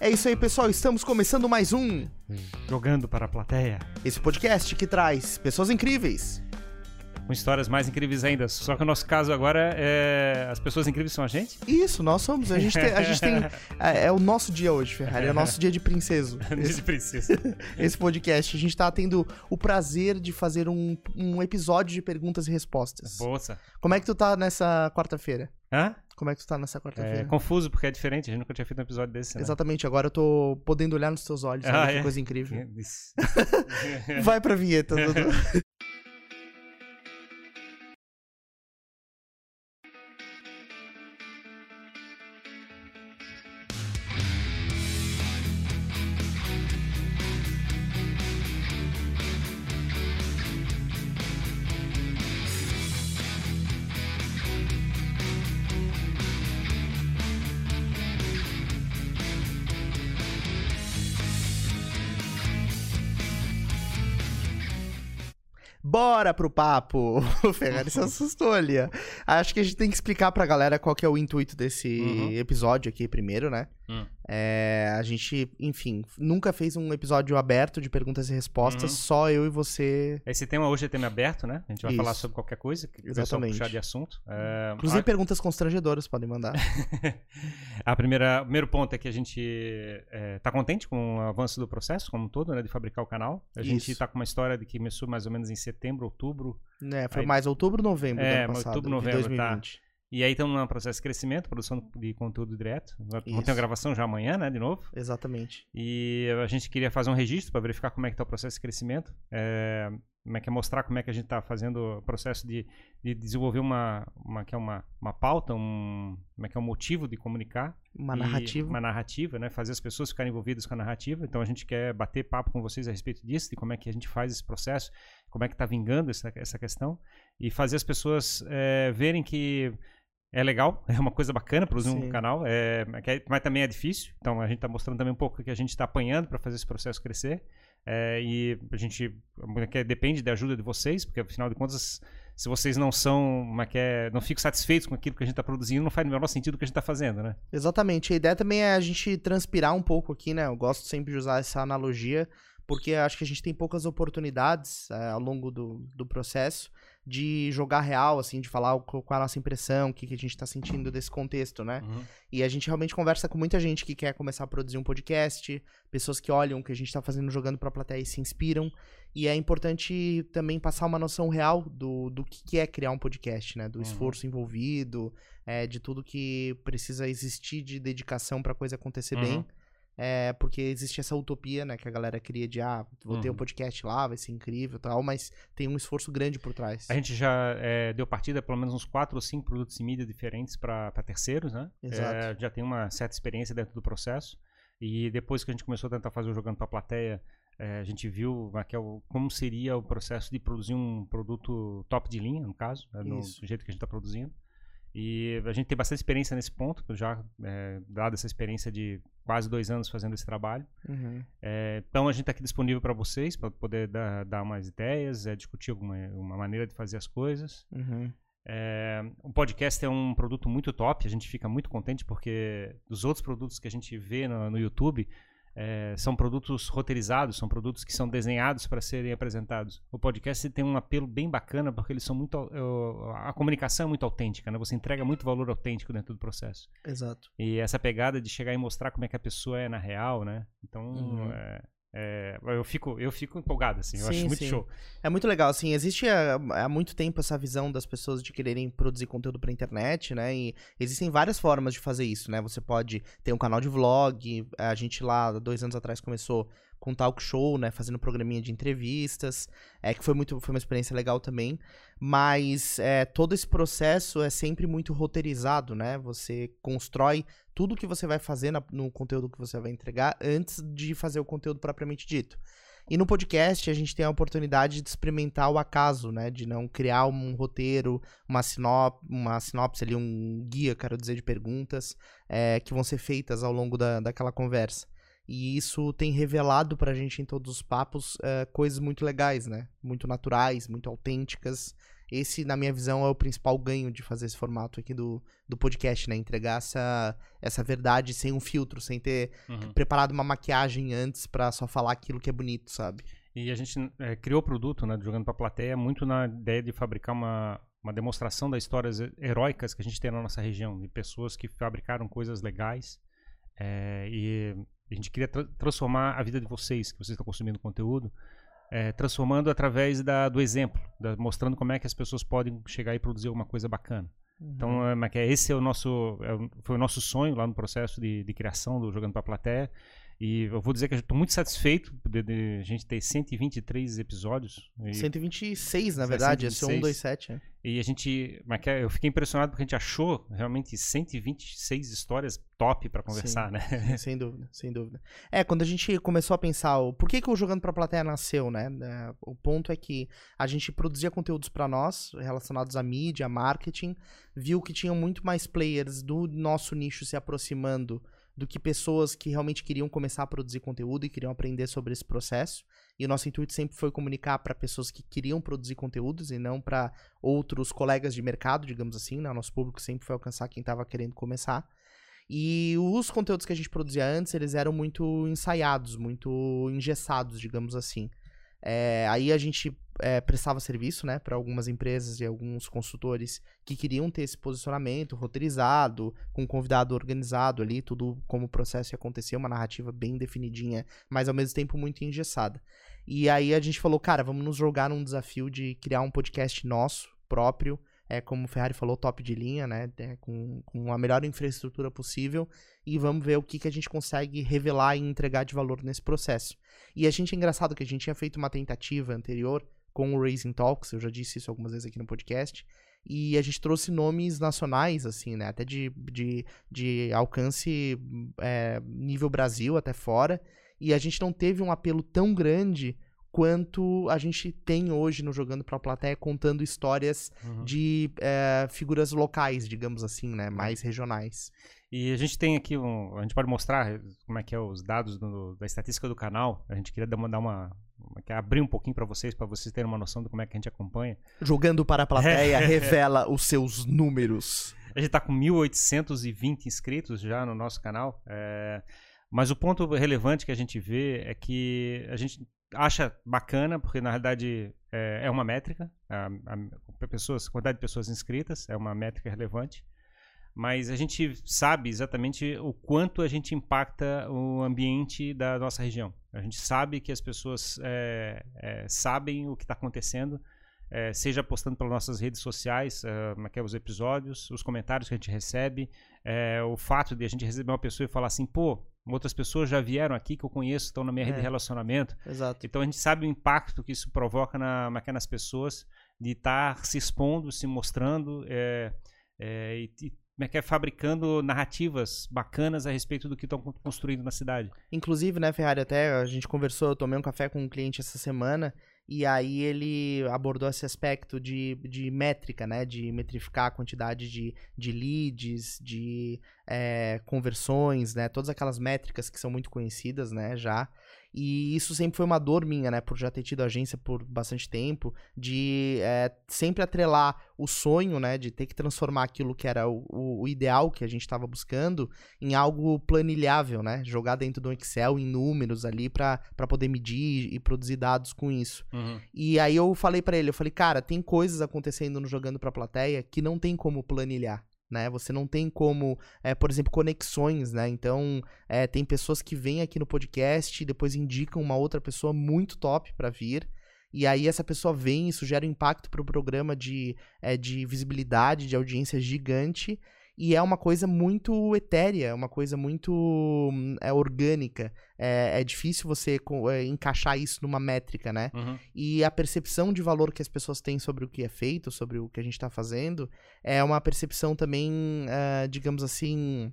É isso aí, pessoal. Estamos começando mais um. Jogando para a plateia. Esse podcast que traz pessoas incríveis. Com histórias mais incríveis ainda. Só que o nosso caso agora é. As pessoas incríveis são a gente? Isso, nós somos. A gente tem. A gente tem é, é, o nosso dia hoje, Ferrari. É o nosso dia de princeso. dia de princesa. Esse podcast. A gente tá tendo o prazer de fazer um, um episódio de perguntas e respostas. Bolsa. Como é que tu tá nessa quarta-feira? Hã? Como é que tu tá nessa quarta-feira? É confuso porque é diferente, a gente nunca tinha feito um episódio desse. Né? Exatamente, agora eu tô podendo olhar nos teus olhos, Ah, olha que é? coisa incrível. Isso. Vai pra vinheta, Dudu. Bora pro papo! O Ferrari se assustou ali. Acho que a gente tem que explicar pra galera qual que é o intuito desse Uhum. episódio aqui primeiro, né? Hum. É, a gente, enfim, nunca fez um episódio aberto de perguntas e respostas, Uhum. só eu e você. Esse tema hoje é tema aberto, né? A gente vai Isso. falar sobre qualquer coisa que Exatamente. puxar de assunto. É, Inclusive, perguntas constrangedoras podem mandar. A primeira, o primeiro ponto é que a gente está contente com o avanço do processo como um todo, né, de fabricar o canal. A gente está com uma história de que começou mais ou menos em setembro, outubro, né? Foi Aí- mais outubro, novembro É, do ano passado, outubro, de novembro, tá. 2020. e aí estamos num processo de crescimento, produção de conteúdo direto. Vamos ter uma gravação já amanhã, né, de novo. Exatamente. E a gente queria fazer um registro para verificar como é que está o processo de crescimento, é, como é que é mostrar como é que a gente está fazendo o processo de, de desenvolver uma, uma, que é uma, uma pauta, um, como é que é um motivo de comunicar. Uma E narrativa. Uma narrativa, né? Fazer as pessoas ficarem envolvidas com a narrativa. Então a gente quer bater papo com vocês a respeito disso, de como é que a gente faz esse processo, como é que está vingando essa, essa questão. E fazer as pessoas é, verem que é legal, é uma coisa bacana produzir Sim. um canal, é, que é- mas também é difícil. Então a gente está mostrando também um pouco que a gente está apanhando para fazer esse processo crescer. É, e a gente que é, depende da ajuda de vocês, porque afinal de contas, se vocês não são, é que é, não ficam satisfeitos com aquilo que a gente está produzindo, não faz o menor sentido o que a gente está fazendo, né? Exatamente. A ideia também é a gente transpirar um pouco aqui, né? Eu gosto sempre de usar essa analogia, porque acho que a gente tem poucas oportunidades é, ao longo do, do processo de jogar real, assim, de falar qual é a nossa impressão, o que, que a gente tá sentindo desse contexto, né? E a gente realmente conversa com muita gente que quer começar a produzir um podcast, pessoas que olham o que a gente tá fazendo jogando pra plateia e se inspiram. E é importante também passar uma noção real do, do que que é criar um podcast, né? Do Uhum. esforço envolvido, é, de tudo que precisa existir de dedicação pra coisa acontecer Uhum. bem. É, porque existe essa utopia, né, que a galera cria de, ah, vou ter um Uhum. podcast lá, vai ser incrível e tal, mas tem um esforço grande por trás. A gente já é, deu partida pelo menos uns quatro ou cinco produtos de mídia diferentes para terceiros, né? Exato. É, já tem uma certa experiência dentro do processo. E depois que a gente começou a tentar fazer o Jogando para a Plateia, é, a gente viu que o- como seria o processo de produzir um produto top de linha, no caso, né, no Isso. jeito que a gente está produzindo. E a gente tem bastante experiência nesse ponto, já é, dada essa experiência de quase dois anos fazendo esse trabalho. Uhum. É, então a gente está aqui disponível para vocês, para poder dar, dar umas ideias, é, discutir alguma uma maneira de fazer as coisas. Uhum. É, o podcast é um produto muito top, a gente fica muito contente porque dos outros produtos que a gente vê no, no YouTube é, são produtos roteirizados, são produtos que são desenhados para serem apresentados. O podcast tem um apelo bem bacana porque eles são muito a comunicação é muito autêntica, né? Você entrega muito valor autêntico dentro do processo. Exato. E essa pegada de chegar e mostrar como é que a pessoa é na real, né? Então, Uhum. é, é, eu, fico, eu fico empolgado, assim. Eu Sim, acho muito sim. show. É muito legal, assim, existe há, há muito tempo essa visão das pessoas de quererem produzir conteúdo pra internet, né, e existem várias formas de fazer isso, né, você pode ter um canal de vlog, a gente lá, dois anos atrás, começou com talk show, né, fazendo programinha de entrevistas, é, que foi muito, foi uma experiência legal também, mas é, todo esse processo é sempre muito roteirizado, né, você constrói tudo que você vai fazer na- no conteúdo que você vai entregar antes de fazer o conteúdo propriamente dito. E no podcast a gente tem a oportunidade de experimentar o acaso, né? De não criar um roteiro, uma, sinop, uma sinopse ali, um guia, quero dizer, de perguntas é, que vão ser feitas ao longo da, daquela conversa. E isso tem revelado pra gente em todos os papos é, coisas muito legais, né? Muito naturais, muito autênticas. esse, na minha visão, é o principal ganho de fazer esse formato aqui do, do podcast, né? Entregar essa, essa verdade sem um filtro, sem ter Uhum. preparado uma maquiagem antes pra só falar aquilo que é bonito, sabe? E a gente é, criou o produto, né, do Jogando para a Plateia, muito na ideia de fabricar uma, uma demonstração das histórias he- heróicas que a gente tem na nossa região, de pessoas que fabricaram coisas legais. é, e a gente queria tra- transformar a vida de vocês, que vocês estão consumindo conteúdo, é, transformando através da, do exemplo, da- mostrando como é que as pessoas podem chegar e produzir alguma coisa bacana. Então, é, mas que é- esse é o nosso, é foi o nosso sonho lá no processo de, de criação do Jogando para a Plateia. E eu vou dizer que eu estou muito satisfeito de, de a gente ter 123 episódios. E, 126, na É, verdade, esse é 126. 127. É. e a gente, é- eu fiquei impressionado porque a gente achou realmente 126 histórias top para conversar, né? sem dúvida, sem dúvida. É, quando a gente começou a pensar o por que, que o Jogando Pra Plateia nasceu, né? É, o ponto é que a gente produzia conteúdos pra nós, relacionados à mídia, a marketing, viu que tinham muito mais players do nosso nicho se aproximando do que pessoas que realmente queriam começar a produzir conteúdo e queriam aprender sobre esse processo. E o nosso intuito sempre foi comunicar para pessoas que queriam produzir conteúdos e não para outros colegas de mercado, digamos assim. Né? O nosso público sempre foi alcançar quem estava querendo começar. E os conteúdos que a gente produzia antes, eles eram muito ensaiados, muito engessados, digamos assim. É, aí a gente é, prestava serviço, né, para algumas empresas e alguns consultores que queriam ter esse posicionamento roteirizado, com um convidado organizado ali, tudo como o processo ia acontecer, uma narrativa bem definidinha, mas ao mesmo tempo muito engessada. E aí a gente falou, cara, vamos nos jogar num desafio de criar um podcast nosso, próprio, é, como o Ferrari falou, top de linha, né? é, com, com a melhor infraestrutura possível. E vamos ver o que, que a gente consegue revelar e entregar de valor nesse processo. E a gente é engraçado que a gente tinha feito uma tentativa anterior com o Raising Talks, eu já disse isso algumas vezes aqui no podcast. E a gente trouxe nomes nacionais, assim, né? Até de, de, de alcance é, nível Brasil, até fora. E a gente não teve um apelo tão grande quanto a gente tem hoje no Jogando pra Plateia, contando histórias Uhum. de é, figuras locais, digamos assim, né? Mais regionais. E a gente tem aqui um. A gente pode mostrar como é que é os dados do- da estatística do canal. A gente queria dar uma, dar uma, abrir um pouquinho para vocês, para vocês terem uma noção de como é que a gente acompanha. Jogando para a plateia revela os seus números. A gente tá com 1.820 inscritos já no nosso canal. é, Mas o ponto relevante que a gente vê é que a gente acha bacana, porque na realidade é, é uma métrica, a, a, pessoas, a quantidade de pessoas inscritas é uma métrica relevante, mas a gente sabe exatamente o quanto a gente impacta o ambiente da nossa região. A gente sabe que as pessoas é, é, sabem o que está acontecendo, é, seja postando pelas nossas redes sociais, que é os episódios, os comentários que a gente recebe, é, o fato de a gente receber uma pessoa e falar assim, pô, outras pessoas já vieram aqui que eu conheço, estão na minha rede É. de relacionamento. Exato. Então a gente sabe o impacto que isso provoca na, na- nas pessoas de estar se expondo, se mostrando é, é, e, e como é que é, fabricando narrativas bacanas a respeito do que estão construindo na cidade. Inclusive, né, Ferrari, até a gente conversou, eu tomei um café com um cliente essa semana, e aí ele abordou esse aspecto de, de métrica, né, de metrificar a quantidade de, de leads, de é, conversões, né, todas aquelas métricas que são muito conhecidas, né, já. E isso sempre foi uma dor minha, né, por já ter tido agência por bastante tempo, de é, sempre atrelar o sonho, né, de ter que transformar aquilo que era o, o- o ideal que a gente estava buscando em algo planilhável, né? Jogar dentro do Excel em números ali para poder medir e produzir dados com isso. E aí eu falei pra ele, eu falei, cara, tem coisas acontecendo no jogando pra plateia que não tem como planilhar. Né? Você não tem como, é, por exemplo, conexões, né? Então, é, tem pessoas que vêm aqui no podcast e depois indicam uma outra pessoa muito top pra vir. E aí essa pessoa vem, isso gera um impacto pro programa de, é, de visibilidade, de audiência gigante. E é uma coisa muito etérea, é uma coisa muito hum, é, orgânica. É, é difícil você é, encaixar isso numa métrica, né? Uhum. E a percepção de valor que as pessoas têm sobre o que é feito, sobre o que a gente está fazendo, é uma percepção também, ah, digamos assim,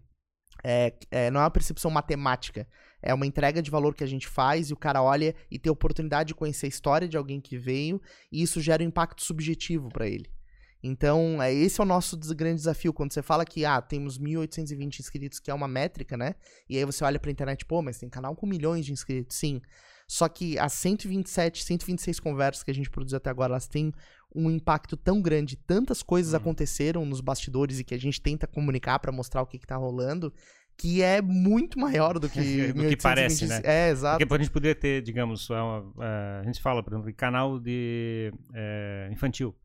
é, é, não é uma percepção matemática. É uma entrega de valor que a gente faz e o cara olha e tem a oportunidade de conhecer a história de alguém que veio e isso gera um impacto subjetivo para ele. Então, é, esse é o nosso grande desafio. Quando você fala que, ah, temos 1.820 inscritos, que é uma métrica, né? E aí você olha pra internet, pô, mas tem canal com milhões de inscritos. Sim. Só que as 127, 126 conversas que a gente produziu até agora, elas têm um impacto tão grande, tantas coisas Uhum. aconteceram nos bastidores e que a gente tenta comunicar pra mostrar o que, que tá rolando, que é muito maior do que. Do que parece, 1826. né? É, exato. Porque a gente poderia ter, digamos, uma- é, a gente fala, por exemplo, de canal de é, infantil.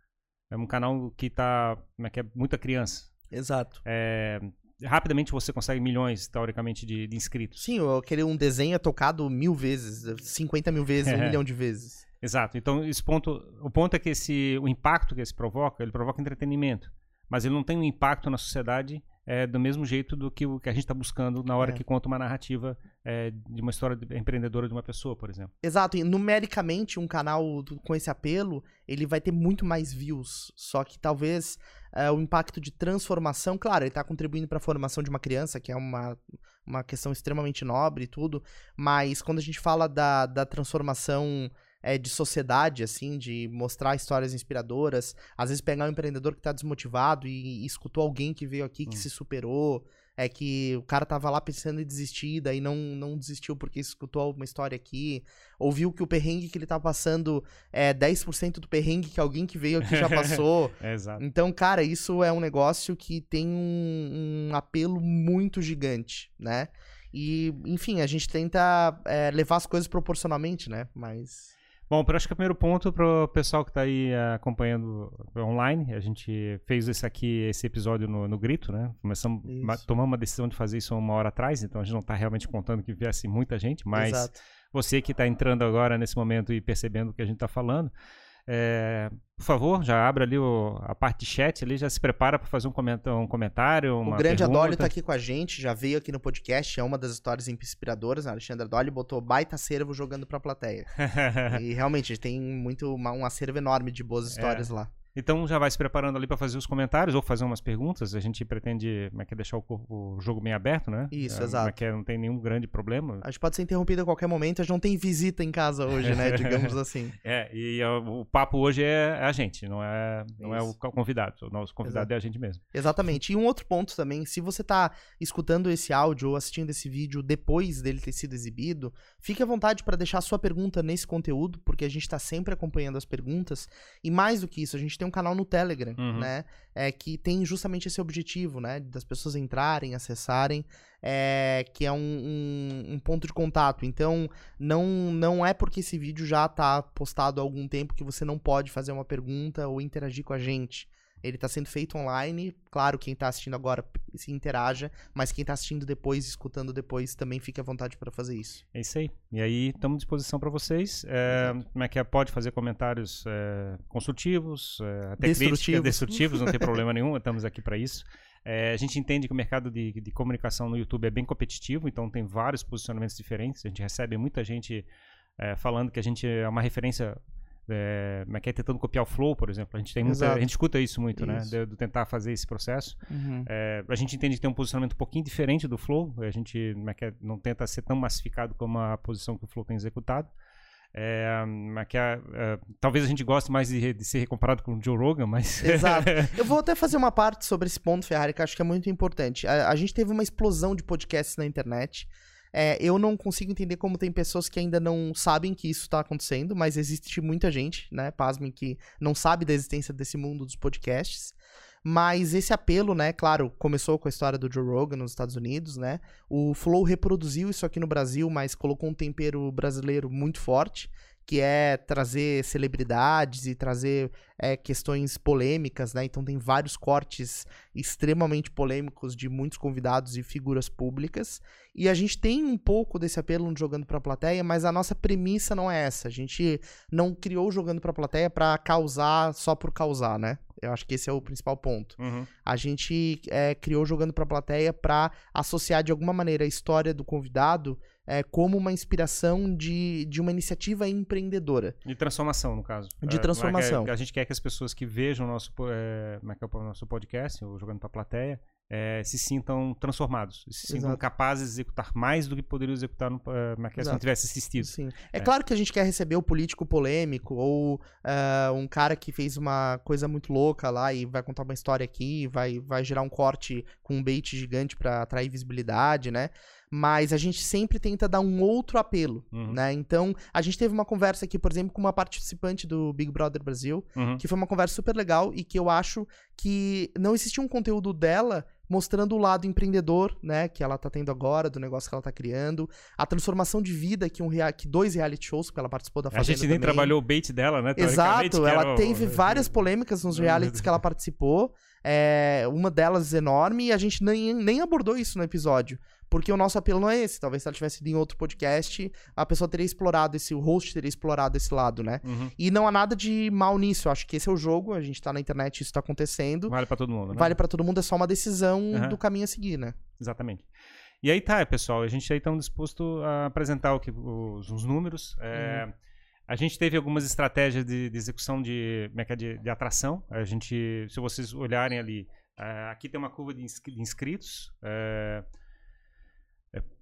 É um canal que tá, como é que é, muita criança. Exato. É, rapidamente você consegue milhões, teoricamente, de, de inscritos. Sim, eu queria um desenho é tocado mil vezes, 50 mil vezes, um É. milhão de vezes. Exato. Então, esse ponto, o ponto é que esse, o impacto que esse provoca, ele provoca entretenimento. Mas ele não tem um impacto na sociedade é, do mesmo jeito do que o que a gente está buscando na hora É. que conta uma narrativa é, de uma história de- empreendedora de uma pessoa, por exemplo. Exato, e numericamente um canal com esse apelo, ele vai ter muito mais views. Só que talvez é, o impacto de transformação, claro, ele tá contribuindo para a formação de uma criança, que é uma, uma questão extremamente nobre e tudo, mas quando a gente fala da, da transformação é, de sociedade, assim, de mostrar histórias inspiradoras, às vezes pegar um empreendedor que tá desmotivado e, e escutou alguém que veio aqui que Hum. se superou, é que o cara tava lá pensando em desistir, daí não, não desistiu porque escutou uma história aqui, ouviu que o perrengue que ele tá passando é 10% do perrengue que alguém que veio aqui já passou. É, exato. Então, cara, isso é um negócio que tem um, um apelo muito gigante, né? E, enfim, a gente tenta é, levar as coisas proporcionalmente, né? Mas. Bom, eu acho que o primeiro ponto para o pessoal que está aí eh, acompanhando online, a gente fez esse aqui, esse episódio no, no grito, né? Começamos, Isso. tomamos uma decisão de fazer isso uma hora atrás, então a gente não está realmente contando que viesse muita gente, mas Exato. você que está entrando agora nesse momento e percebendo o que a gente está falando, eh, por favor, já abre ali o- a parte de chat ali, já se prepara para fazer um, comenta- um comentário, uma O grande pergunta. Adólio tá aqui com a gente, já veio aqui no podcast, é uma das histórias inspiradoras. né? Alexandre Adólio botou baita acervo jogando pra plateia. e realmente, a gente tem muito, uma- um acervo enorme de boas histórias lá. Então já vai se preparando ali para fazer os comentários ou fazer umas perguntas. A gente pretende como é que é, deixar o, cor- o jogo bem aberto, né? Isso, É, Como é exato. que é, não tem nenhum grande problema. A gente pode ser interrompido a qualquer momento, a gente não tem visita em casa hoje, né? Digamos assim. É, e ó, o papo hoje é a gente, não é, não é o convidado. O nosso convidado Exato. é a gente mesmo. Exatamente. E um outro ponto também, se você tá escutando esse áudio ou assistindo esse vídeo depois dele ter sido exibido, fique à vontade para deixar sua pergunta nesse conteúdo, porque a gente tá sempre acompanhando as perguntas. E mais do que isso, a gente tem um canal no Telegram, Uhum. né? É, que tem justamente esse objetivo, né? Das pessoas entrarem, acessarem, é, que é um, um- um ponto de contato. Então, não, não é porque esse vídeo já tá postado há algum tempo que você não pode fazer uma pergunta ou interagir com a gente. Ele tá sendo feito online. Claro, quem tá assistindo agora se interaja, mas quem tá assistindo depois, escutando depois, também fique à vontade para fazer isso. É isso aí. E aí, estamos à disposição para vocês. É, como é que é? Pode fazer comentários é, construtivos, é, até Destrutivos. críticas, destrutivos, não tem problema nenhum, estamos aqui para isso. É, a gente entende que o mercado de, de comunicação no YouTube é bem competitivo, então tem vários posicionamentos diferentes. A gente recebe muita gente é, falando que a gente é uma referência. É, é que é, tentando copiar o Flow, por exemplo. A gente, tem muita, a gente escuta isso muito, né? Isso. De, de tentar fazer esse processo. Uhum. É, a gente entende que tem um posicionamento um pouquinho diferente do Flow. A gente como é é, não tenta ser tão massificado como a posição que o Flow tem executado. É, mas que é, talvez a gente goste mais de, de ser comparado com o Joe Rogan, mas. Exato. Eu vou até fazer uma parte sobre esse ponto, Ferrari, que eu acho que é muito importante. A, a gente teve uma explosão de podcasts na internet. É, eu não consigo entender como tem pessoas que ainda não sabem que isso está acontecendo, mas existe muita gente, né, pasmem, que não sabe da existência desse mundo dos podcasts. Mas esse apelo, né, claro, começou com a história do Joe Rogan nos Estados Unidos, né? O Flow reproduziu isso aqui no Brasil, mas colocou um tempero brasileiro muito forte, que é trazer celebridades e trazer é, questões polêmicas, né? Então tem vários cortes extremamente polêmicos de muitos convidados e figuras públicas. E a gente tem um pouco desse apelo no Jogando pra Plateia, mas a nossa premissa não é essa. A gente não criou o Jogando pra Plateia pra causar só por causar, né? Eu acho que esse é o principal ponto. Uhum. A gente é, criou Jogando pra Plateia pra associar de alguma maneira a história do convidado é, como uma inspiração de, de uma iniciativa empreendedora. De transformação, no caso. De É, transformação. como é que é- a gente quer que as pessoas que vejam o nosso, é, é é o nosso podcast, ou Jogando para a Plateia, é, se sintam transformados, se sintam Exato. capazes de executar mais do que poderiam executar no, é, é que é, se não tivesse assistido. Sim. É, É. claro que a gente quer receber o político polêmico ou um cara que fez uma coisa muito louca lá e vai contar uma história aqui, vai, vai gerar um corte com um bait gigante pra atrair visibilidade, né? Mas a gente sempre tenta dar um outro apelo, Uhum. né? Então, a gente teve uma conversa aqui, por exemplo, com uma participante do Big Brother Brasil, Uhum. que foi uma conversa super legal e que eu acho que não existia um conteúdo dela mostrando o lado empreendedor, né, que ela tá tendo agora, do negócio que ela tá criando, a transformação de vida que um rea- que dois reality shows, porque ela participou da A Fazenda gente nem também. trabalhou o bait dela, né? Exato, que ela o- teve várias polêmicas nos realities que ela participou, é, uma delas enorme, e a gente nem, nem abordou isso no episódio. Porque o nosso apelo não é esse. Talvez se ela tivesse ido em outro podcast, a pessoa teria explorado esse, o host teria explorado esse lado, né? Uhum. E não há nada de mal nisso. Eu acho que esse é o jogo, a gente tá na internet, isso tá acontecendo. Vale pra todo mundo, né? Vale pra todo mundo, é só uma decisão Aham. do caminho a seguir, né? Exatamente. E aí tá, pessoal, a gente aí está disposto a apresentar o que, os, os números. É, Uhum. A gente teve algumas estratégias de, de execução de, é é, de, de atração. A gente, se vocês olharem ali, é, aqui tem uma curva de inscri- de inscritos. é,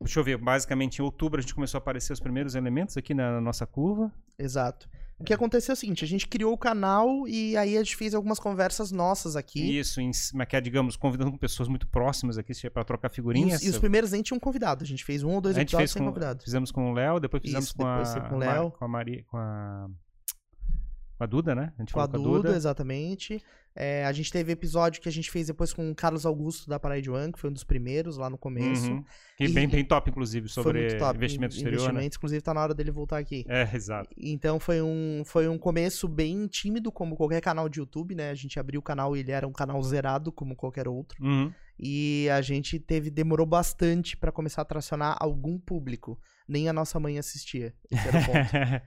deixa eu ver, basicamente em outubro a gente começou a aparecer os primeiros elementos aqui na, nossa curva. Exato. O que aconteceu é o seguinte, a gente criou o canal e aí a gente fez algumas conversas nossas aqui. Isso, em, é que é, digamos, convidando pessoas muito próximas aqui para trocar E figurinhas. os, e os primeiros nem tinham convidado. A gente fez um ou dois a gente episódios fez sem com, convidado. fizemos com o Léo, depois fizemos Isso, com, depois a, com o Léo. com a Maria, com a com a Duda, né? A gente Com a falou Duda, exatamente. É, a gente teve episódio que a gente fez depois com o Carlos Augusto da Parade One, que foi um dos primeiros lá no começo. Uhum. Que E- bem, bem top, inclusive, sobre top. investimento In- exterior, né? Investimentos, inclusive tá na hora dele voltar aqui. É, exato. Então foi um, foi um começo bem tímido, como qualquer canal de YouTube, né? A gente abriu o canal e ele era um canal zerado, como qualquer outro. Uhum. E a gente teve, demorou bastante pra começar a tracionar algum público. Nem a nossa mãe assistia.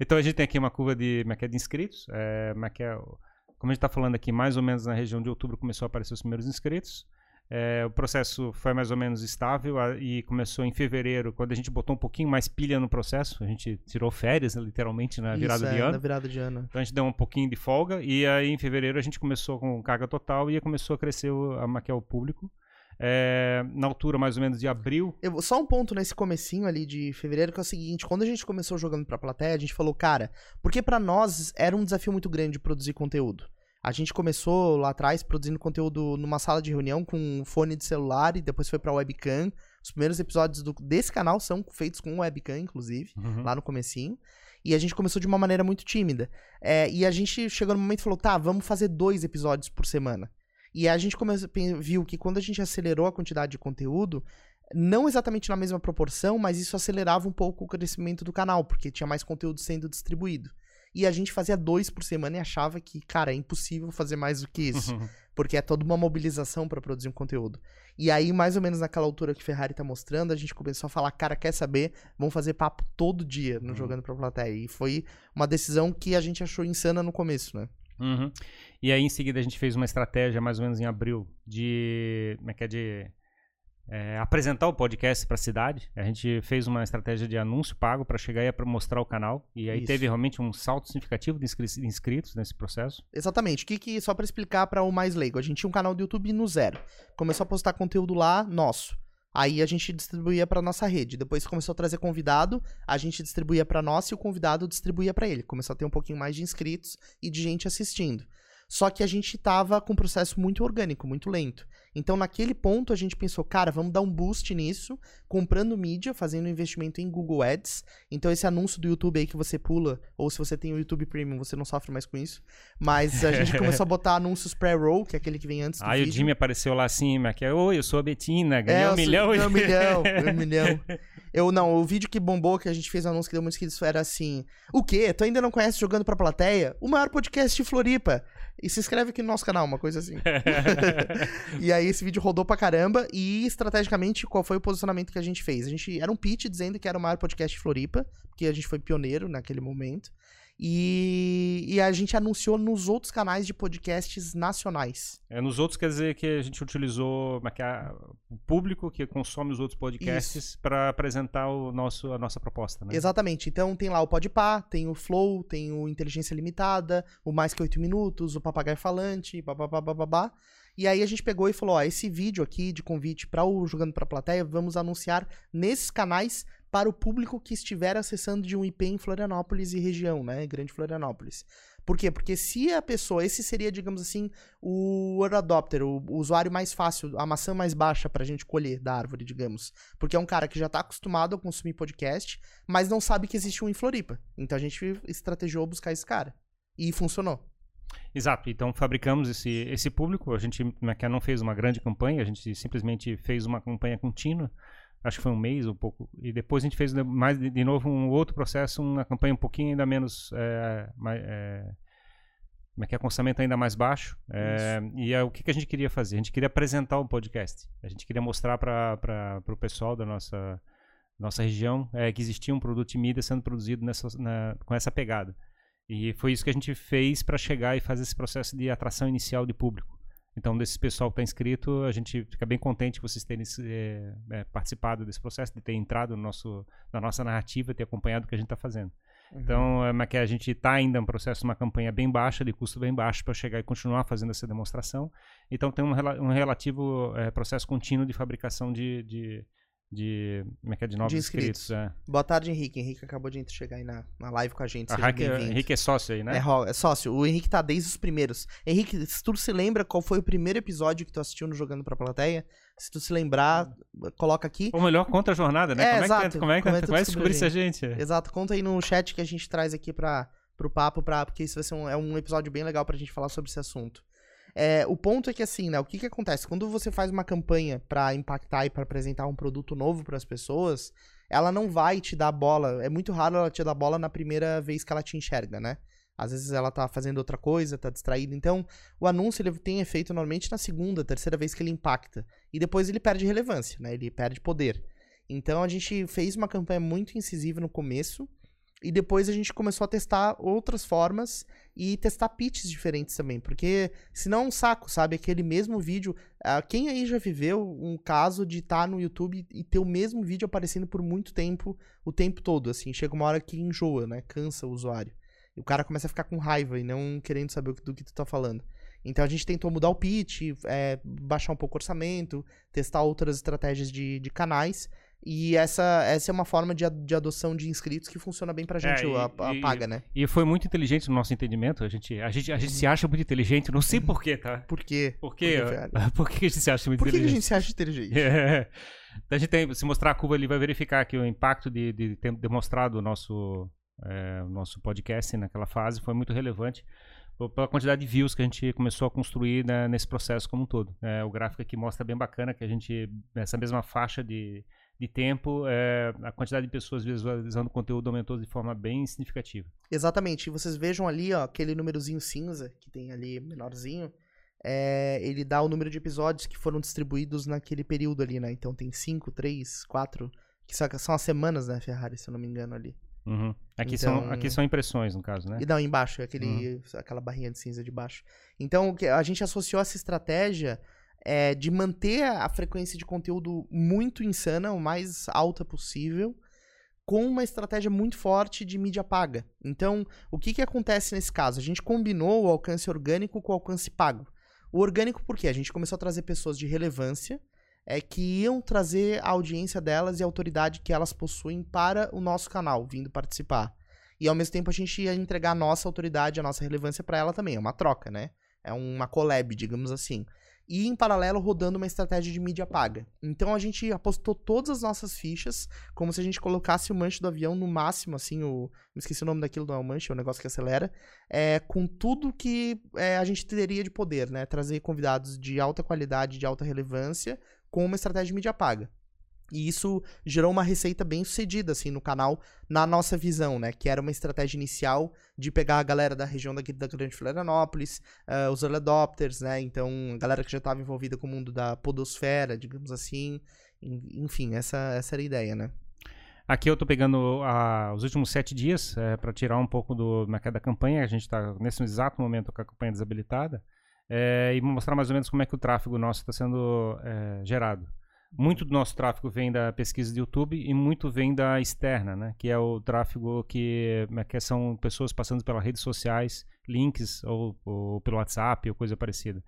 Então a gente tem aqui uma curva de, como é é, de inscritos. É, como, é a gente está falando aqui, mais ou menos na região de outubro começou a aparecer os primeiros inscritos. É, o processo foi mais ou menos estável a- e começou em fevereiro, quando a gente botou um pouquinho mais pilha no processo. A gente tirou férias, né, literalmente, na virada Isso, de é, ano. Na virada de ano. Então a gente deu um pouquinho de folga e aí em fevereiro a gente começou com carga total e começou a crescer o, a maquiar o público. É, na altura mais ou menos de abril. Eu- só um ponto nesse comecinho ali de fevereiro, que é o seguinte, quando a gente começou jogando pra plateia, a gente falou, cara, porque pra nós era um desafio muito grande produzir conteúdo. A gente começou lá atrás produzindo conteúdo numa sala de reunião com um fone de celular e depois foi pra webcam. Os primeiros episódios do- desse canal são feitos com webcam, inclusive, Uhum. lá no comecinho. E a gente começou de uma maneira muito tímida. É, e a gente chegou no momento e falou, tá, vamos fazer dois episódios por semana. E a gente viu que quando a gente acelerou a quantidade de conteúdo, não exatamente na mesma proporção, mas isso acelerava um pouco o crescimento do canal, porque tinha mais conteúdo sendo distribuído. E a gente fazia dois por semana e achava que, cara, é impossível fazer mais do que isso, porque é toda uma mobilização pra produzir um conteúdo. E aí, mais ou menos naquela altura que Ferrari tá mostrando, a gente começou a falar, cara, quer saber? Vamos fazer papo todo dia no Uhum. Jogando pra Plateia. E foi uma decisão que a gente achou insana no começo, né? Uhum. E aí, em seguida, a gente fez uma estratégia, mais ou menos em abril, de. Como é que é? De é, apresentar o podcast para a cidade. A gente fez uma estratégia de anúncio pago para chegar e pra mostrar o canal. E aí Isso. teve realmente um salto significativo de inscri- de inscritos nesse processo. Exatamente. O que, que só pra explicar pra o mais leigo, a gente tinha um canal do YouTube no zero. Começou a postar conteúdo lá nosso. Aí a gente distribuía pra nossa rede. Depois começou a trazer convidado, a gente distribuía pra nós e o convidado distribuía pra ele. Começou a ter um pouquinho mais de inscritos e de gente assistindo. Só que a gente tava com um processo muito orgânico, muito lento. Então, naquele ponto, a gente pensou, cara, vamos dar um boost nisso, comprando mídia, fazendo investimento em Google Ads. Então, esse anúncio do YouTube aí que você pula, ou se você tem o YouTube Premium, você não sofre mais com isso. Mas a gente começou a botar anúncios pré-roll, que é aquele que vem antes do Aí o vídeo. Jimmy apareceu lá acima, que é, oi, eu sou a Betina, ganhei É, um milhão. ganhei um milhão, ganhei um milhão. Eu não, o vídeo que bombou, que a gente fez o anúncio que deu muitos inscritos, era assim: O quê? Tu ainda não conhece Jogando pra Plateia? O maior podcast de Floripa. E se inscreve aqui no nosso canal, uma coisa assim. e aí esse vídeo rodou pra caramba. E estrategicamente, qual foi o posicionamento que a gente fez? A gente era um pitch dizendo que era o maior podcast de Floripa, porque a gente foi pioneiro naquele momento. E, e a gente anunciou nos outros canais de podcasts nacionais. É, nos outros quer dizer que a gente utilizou é é, o público que consome os outros podcasts para apresentar o nosso, a nossa proposta, né? Exatamente. Então tem lá o Podpah, tem o Flow, tem o Inteligência Limitada, o Mais Que Oito Minutos, o Papagaio Falante, babá. E aí a gente pegou e falou, ó, esse vídeo aqui de convite para o Jogando pra Plateia, vamos anunciar nesses canais para o público que estiver acessando de um IP em Florianópolis e região, né, Grande Florianópolis. Por quê? Porque se a pessoa, esse seria, digamos assim, o early adopter, o, usuário mais fácil, a maçã mais baixa pra gente colher da árvore, digamos. Porque é um cara que já tá acostumado a consumir podcast, mas não sabe que existe um em Floripa. Então a gente estrategiou buscar esse cara. E funcionou. Exato. Então fabricamos esse, esse público. A gente não fez uma grande campanha, a gente simplesmente fez uma campanha contínua. Acho que foi um mês, um pouco. E depois a gente fez mais de, novo um outro processo, uma campanha um pouquinho ainda menos. É, mais, é, como é que é? Com orçamento ainda mais baixo. É, e é, o que, que a gente queria fazer? A gente queria apresentar o podcast. A gente queria mostrar para o pessoal da nossa, nossa região é, que existia um produto de mídia sendo produzido nessa, na, com essa pegada. E foi isso que a gente fez para chegar e fazer esse processo de atração inicial de público. Então, desse pessoal que está inscrito, a gente fica bem contente que vocês terem é, é, participado desse processo, de ter entrado no nosso, na nossa narrativa, ter acompanhado o que a gente está fazendo. Uhum. Então, é que a gente está ainda no processo de uma campanha bem baixa, de custo bem baixo, para chegar e continuar fazendo essa demonstração. Então, tem um, um relativo é, processo contínuo de fabricação de, de de, como é que é, de novos de inscritos. inscritos é. Boa tarde, Henrique. Henrique acabou de chegar aí na, na live com a gente. A Henrique, Henrique é sócio aí, né? É, é, sócio. O Henrique tá desde os primeiros. Henrique, se tu se lembra qual foi o primeiro episódio que tu assistiu no Jogando pra Plateia, se tu se lembrar, coloca aqui. Ou melhor, conta a jornada, né? É, como, exato. É que, como é que, como é que tu vai descobrir a gente? Exato, conta aí no chat que a gente traz aqui pra, pro papo, pra, porque isso vai ser um, é um episódio bem legal pra gente falar sobre esse assunto. É, o ponto é que assim, né? O que que acontece? Quando você faz uma campanha para impactar e para apresentar um produto novo para as pessoas, ela não vai te dar bola. É muito raro ela te dar bola na primeira vez que ela te enxerga, né? Às vezes ela tá fazendo outra coisa, tá distraída. Então, o anúncio ele tem efeito normalmente na segunda, terceira vez que ele impacta. E depois ele perde relevância, né? Ele perde poder. Então a gente fez uma campanha muito incisiva no começo. E depois a gente começou a testar outras formas e testar pitches diferentes também, porque senão é um saco, sabe? Aquele mesmo vídeo. Uh, quem aí já viveu um caso de estar tá no YouTube e ter o mesmo vídeo aparecendo por muito tempo, o tempo todo, assim? Chega uma hora que enjoa, né? Cansa o usuário. E o cara começa a ficar com raiva e não querendo saber do que tu tá falando. Então a gente tentou mudar o pitch, é, baixar um pouco o orçamento, testar outras estratégias de, de canais e essa, essa é uma forma de, de adoção de inscritos que funciona bem pra gente, é, e, a, a, paga, né? E foi muito inteligente no nosso entendimento. A gente, a gente, a gente se acha muito inteligente, não sei porquê, tá? Por quê? Por quê? Por que, a gente se acha muito por inteligente? Por que a gente se acha inteligente? É. Então a gente tem, se mostrar a curva ali, vai verificar que o impacto de, de ter demonstrado o nosso, é, nosso podcast naquela fase foi muito relevante pela quantidade de views que a gente começou a construir né, nesse processo como um todo. É, o gráfico aqui mostra bem bacana que a gente, nessa mesma faixa de de tempo, é, a quantidade de pessoas visualizando o conteúdo aumentou de forma bem significativa. Exatamente. E vocês vejam ali, ó, aquele númerozinho cinza que tem ali menorzinho, é, ele dá o número de episódios que foram distribuídos naquele período ali, né? Então tem 5, 3, 4, que são as semanas, né, Ferrari, se eu não me engano ali. Uhum. Aqui, então, são, aqui são impressões, no caso, né? E não, embaixo, aquele, uhum. aquela barrinha de cinza de baixo. Então, a gente associou essa estratégia é, de manter a frequência de conteúdo muito insana, o mais alta possível, com uma estratégia muito forte de mídia paga. Então, o que, que acontece nesse caso? A gente combinou o alcance orgânico com o alcance pago. O orgânico, por quê? A gente começou a trazer pessoas de relevância é, que iam trazer a audiência delas e a autoridade que elas possuem para o nosso canal, vindo participar. E ao mesmo tempo a gente ia entregar a nossa autoridade, a nossa relevância para ela também. É uma troca, né? É uma collab, digamos assim e em paralelo rodando uma estratégia de mídia paga. Então a gente apostou todas as nossas fichas, como se a gente colocasse o manche do avião no máximo, assim, o. Me esqueci o nome daquilo, não é o manche, é o negócio que acelera. É, com tudo que é, a gente teria de poder, né? Trazer convidados de alta qualidade, de alta relevância, com uma estratégia de mídia paga. E isso gerou uma receita bem sucedida, assim, no canal, na nossa visão, né? Que era uma estratégia inicial de pegar a galera da região daqui da Grande Florianópolis, uh, os early adopters, né? Então, galera que já estava envolvida com o mundo da podosfera, digamos assim. Enfim, essa, essa era a ideia, né? Aqui eu estou pegando os últimos sete dias é, para tirar um pouco do da campanha. A gente está nesse exato momento com a campanha desabilitada. É, e mostrar mais ou menos como é que o tráfego nosso está sendo gerado muito do nosso tráfego vem da pesquisa do YouTube e muito vem da externa, né? Que é o tráfego que, né, que são pessoas passando pelas redes sociais, links ou, ou, pelo WhatsApp ou coisa parecida.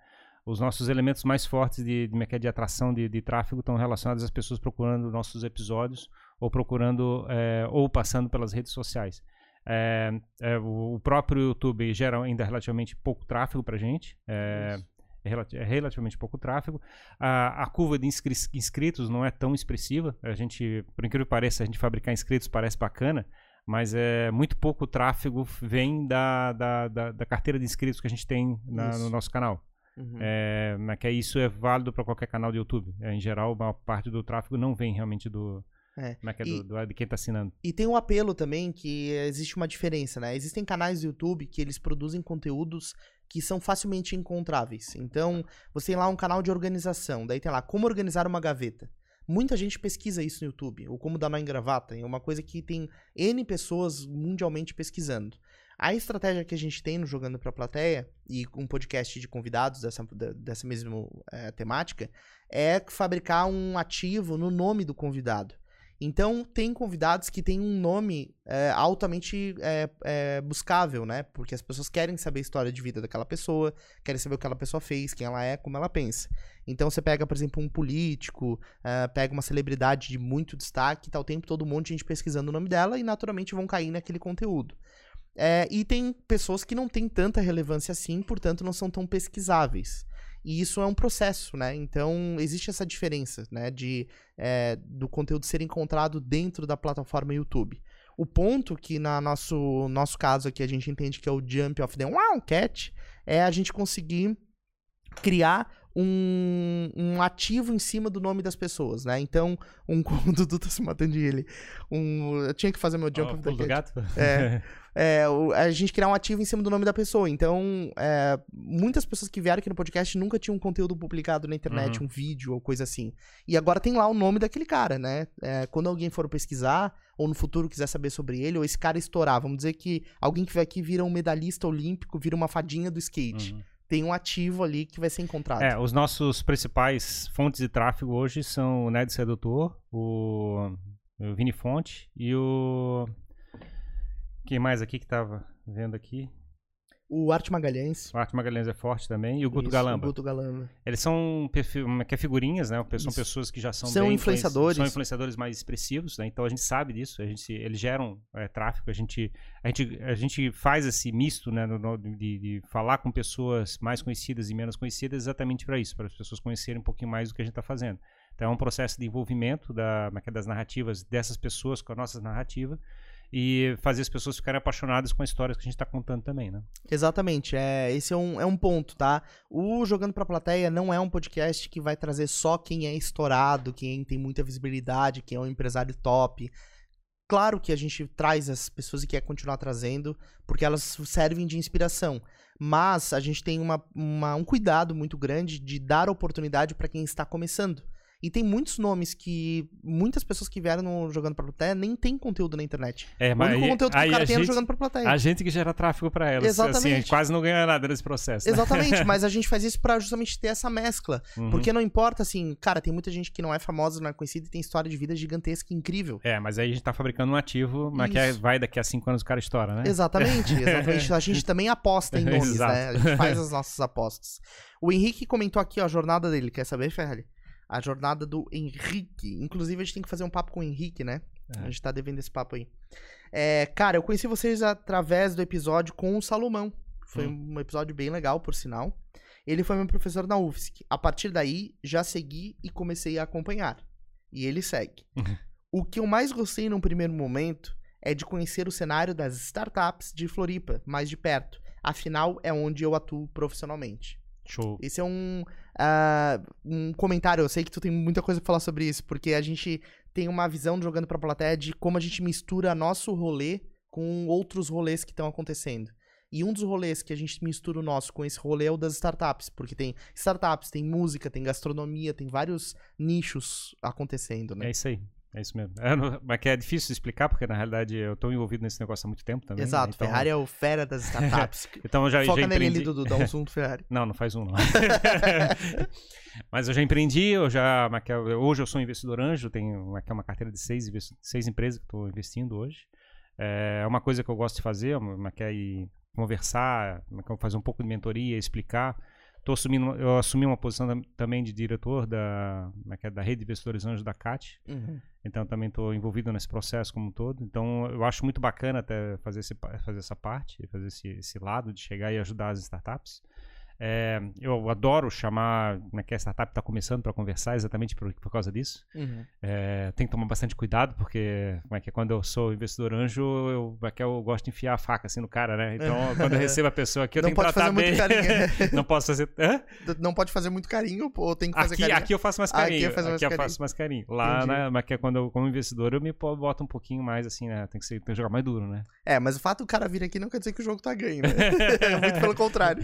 Os nossos elementos mais fortes de, de, é de atração de, de tráfego estão relacionados às pessoas procurando nossos episódios ou procurando é, ou passando pelas redes sociais. É, é, o próprio YouTube gera ainda relativamente pouco tráfego para gente. É, é, é, relativamente pouco tráfego. A, a curva de inscri inscritos não é tão expressiva. A gente, por incrível que pareça, a gente fabricar inscritos parece bacana, mas é muito pouco tráfego vem da, da, da, da carteira de inscritos que a gente tem na, no nosso canal. Uhum. É, mas que isso é válido para qualquer canal de YouTube. É, em geral, a maior parte do tráfego não vem realmente do, é. Como é que é e, do, do, de quem tá assinando. E tem um apelo também que existe uma diferença, né? Existem canais do YouTube que eles produzem conteúdos que são facilmente encontráveis. Então, você tem lá um canal de organização, daí tem lá como organizar uma gaveta. Muita gente pesquisa isso no YouTube, ou como dar nó em gravata, é uma coisa que tem N pessoas mundialmente pesquisando. A estratégia que a gente tem no Jogando para a Plateia, e um podcast de convidados dessa, dessa mesma é, temática, é fabricar um ativo no nome do convidado. Então, tem convidados que têm um nome é, altamente é, é, buscável, né? Porque as pessoas querem saber a história de vida daquela pessoa, querem saber o que aquela pessoa fez, quem ela é, como ela pensa. Então, você pega, por exemplo, um político, é, pega uma celebridade de muito destaque, tá o tempo todo um monte de gente pesquisando o nome dela e, naturalmente, vão cair naquele conteúdo. É, e tem pessoas que não têm tanta relevância assim, portanto, não são tão pesquisáveis. E isso é um processo, né? Então, existe essa diferença, né? De, é, do conteúdo ser encontrado dentro da plataforma YouTube. O ponto que, na nosso, nosso caso aqui, a gente entende que é o jump of the wow cat, é a gente conseguir criar um, um ativo em cima do nome das pessoas, né? Então, um o Dudu tá se matando de ele. Um, eu tinha que fazer meu jump oh, cat. gato? É. é, a gente criar um ativo em cima do nome da pessoa. Então, é, muitas pessoas que vieram aqui no podcast nunca tinham um conteúdo publicado na internet, uhum. um vídeo ou coisa assim. E agora tem lá o nome daquele cara, né? É, quando alguém for pesquisar, ou no futuro quiser saber sobre ele, ou esse cara estourar, vamos dizer que alguém que vem aqui vira um medalhista olímpico, vira uma fadinha do skate. Uhum tem um ativo ali que vai ser encontrado. É, os nossos principais fontes de tráfego hoje são o Ned Sedutor, o, o Vini Fonte e o quem mais aqui que tava vendo aqui? O Arte Magalhães. O Arte Magalhães é forte também. E o Guto Isso, Galamba. O Guto Galamba. Eles são é que é figurinhas, né? São Isso. pessoas que já são São influenciadores. São influenciadores mais expressivos, né? Então a gente sabe disso. A gente, eles geram é, tráfego. A gente, a, gente, a gente faz esse misto, né? No, de, de, falar com pessoas mais conhecidas e menos conhecidas exatamente para isso. Para as pessoas conhecerem um pouquinho mais do que a gente está fazendo. Então é um processo de envolvimento da, é das narrativas dessas pessoas com a nossa narrativa e fazer as pessoas ficarem apaixonadas com as histórias que a gente está contando também, né? Exatamente. É, esse é um, é um ponto, tá? O Jogando pra Plateia não é um podcast que vai trazer só quem é estourado, quem tem muita visibilidade, quem é um empresário top. Claro que a gente traz as pessoas e quer continuar trazendo, porque elas servem de inspiração. Mas a gente tem uma, uma um cuidado muito grande de dar oportunidade para quem está começando. E tem muitos nomes que muitas pessoas que vieram no Jogando pra Plateia nem tem conteúdo na internet. É, mas o único aí, conteúdo que o cara tem é no Jogando pra Plateia. A gente que gera tráfego para elas. Exatamente. Assim, a gente quase não ganha nada nesse processo. Né? Exatamente, mas a gente faz isso para justamente ter essa mescla. Uhum. Porque não importa, assim, cara, tem muita gente que não é famosa, não é conhecida e tem história de vida gigantesca incrível. É, mas aí a gente tá fabricando um ativo, mas que é, vai daqui a cinco anos o cara estoura, né? Exatamente, exatamente. a gente também aposta em nomes, né? A gente faz as nossas apostas. O Henrique comentou aqui ó, a jornada dele. Quer saber, Ferrari? A jornada do Henrique. Inclusive, a gente tem que fazer um papo com o Henrique, né? É. A gente tá devendo esse papo aí. É, cara, eu conheci vocês através do episódio com o Salomão. Foi hum. um episódio bem legal, por sinal. Ele foi meu professor na UFSC. A partir daí, já segui e comecei a acompanhar. E ele segue. Uhum. O que eu mais gostei num primeiro momento é de conhecer o cenário das startups de Floripa, mais de perto. Afinal, é onde eu atuo profissionalmente. Show. Esse é um, uh, um comentário. Eu sei que tu tem muita coisa pra falar sobre isso, porque a gente tem uma visão jogando pra plateia de como a gente mistura nosso rolê com outros rolês que estão acontecendo. E um dos rolês que a gente mistura o nosso com esse rolê é o das startups, porque tem startups, tem música, tem gastronomia, tem vários nichos acontecendo, né? É isso aí. É isso mesmo. É, mas que é difícil explicar, porque na realidade eu estou envolvido nesse negócio há muito tempo também. Exato, então... Ferrari é o fera das startups. então eu já, Foca já empreendi... nele, Dudu, dá um zoom do Ferrari. não, não faz um não. mas eu já empreendi, eu já, hoje eu sou investidor anjo, tenho aqui uma carteira de seis, seis empresas que estou investindo hoje. É uma coisa que eu gosto de fazer, uma, que é conversar, fazer um pouco de mentoria, explicar tô assumindo, eu assumi uma posição tam- também de diretor da, é é, da Rede de Investidores Anjos da CAT. Uhum. Então também estou envolvido nesse processo como um todo. Então eu acho muito bacana até fazer, esse, fazer essa parte, fazer esse, esse lado de chegar e ajudar as startups. É, eu adoro chamar como é que a startup está começando para conversar exatamente por, por causa disso. Uhum. É, tem que tomar bastante cuidado, porque como é que é, quando eu sou investidor anjo, eu, é é, eu gosto de enfiar a faca assim no cara, né? Então, quando eu recebo a pessoa aqui, eu Não tenho que pode tratar fazer muito bem. carinho. Não posso fazer. Hã? Não pode fazer muito carinho ou tem que fazer Aqui, carinho? aqui eu faço mais Aqui carinho. eu Aqui, faço mais eu carinho. faço mais carinho. Lá, né? Mas que é quando eu, como investidor, eu me boto um pouquinho mais assim, né? Tem que, ser, tem que jogar mais duro, né? É, mas o fato do cara vir aqui não quer dizer que o jogo tá ganho, né? muito pelo contrário.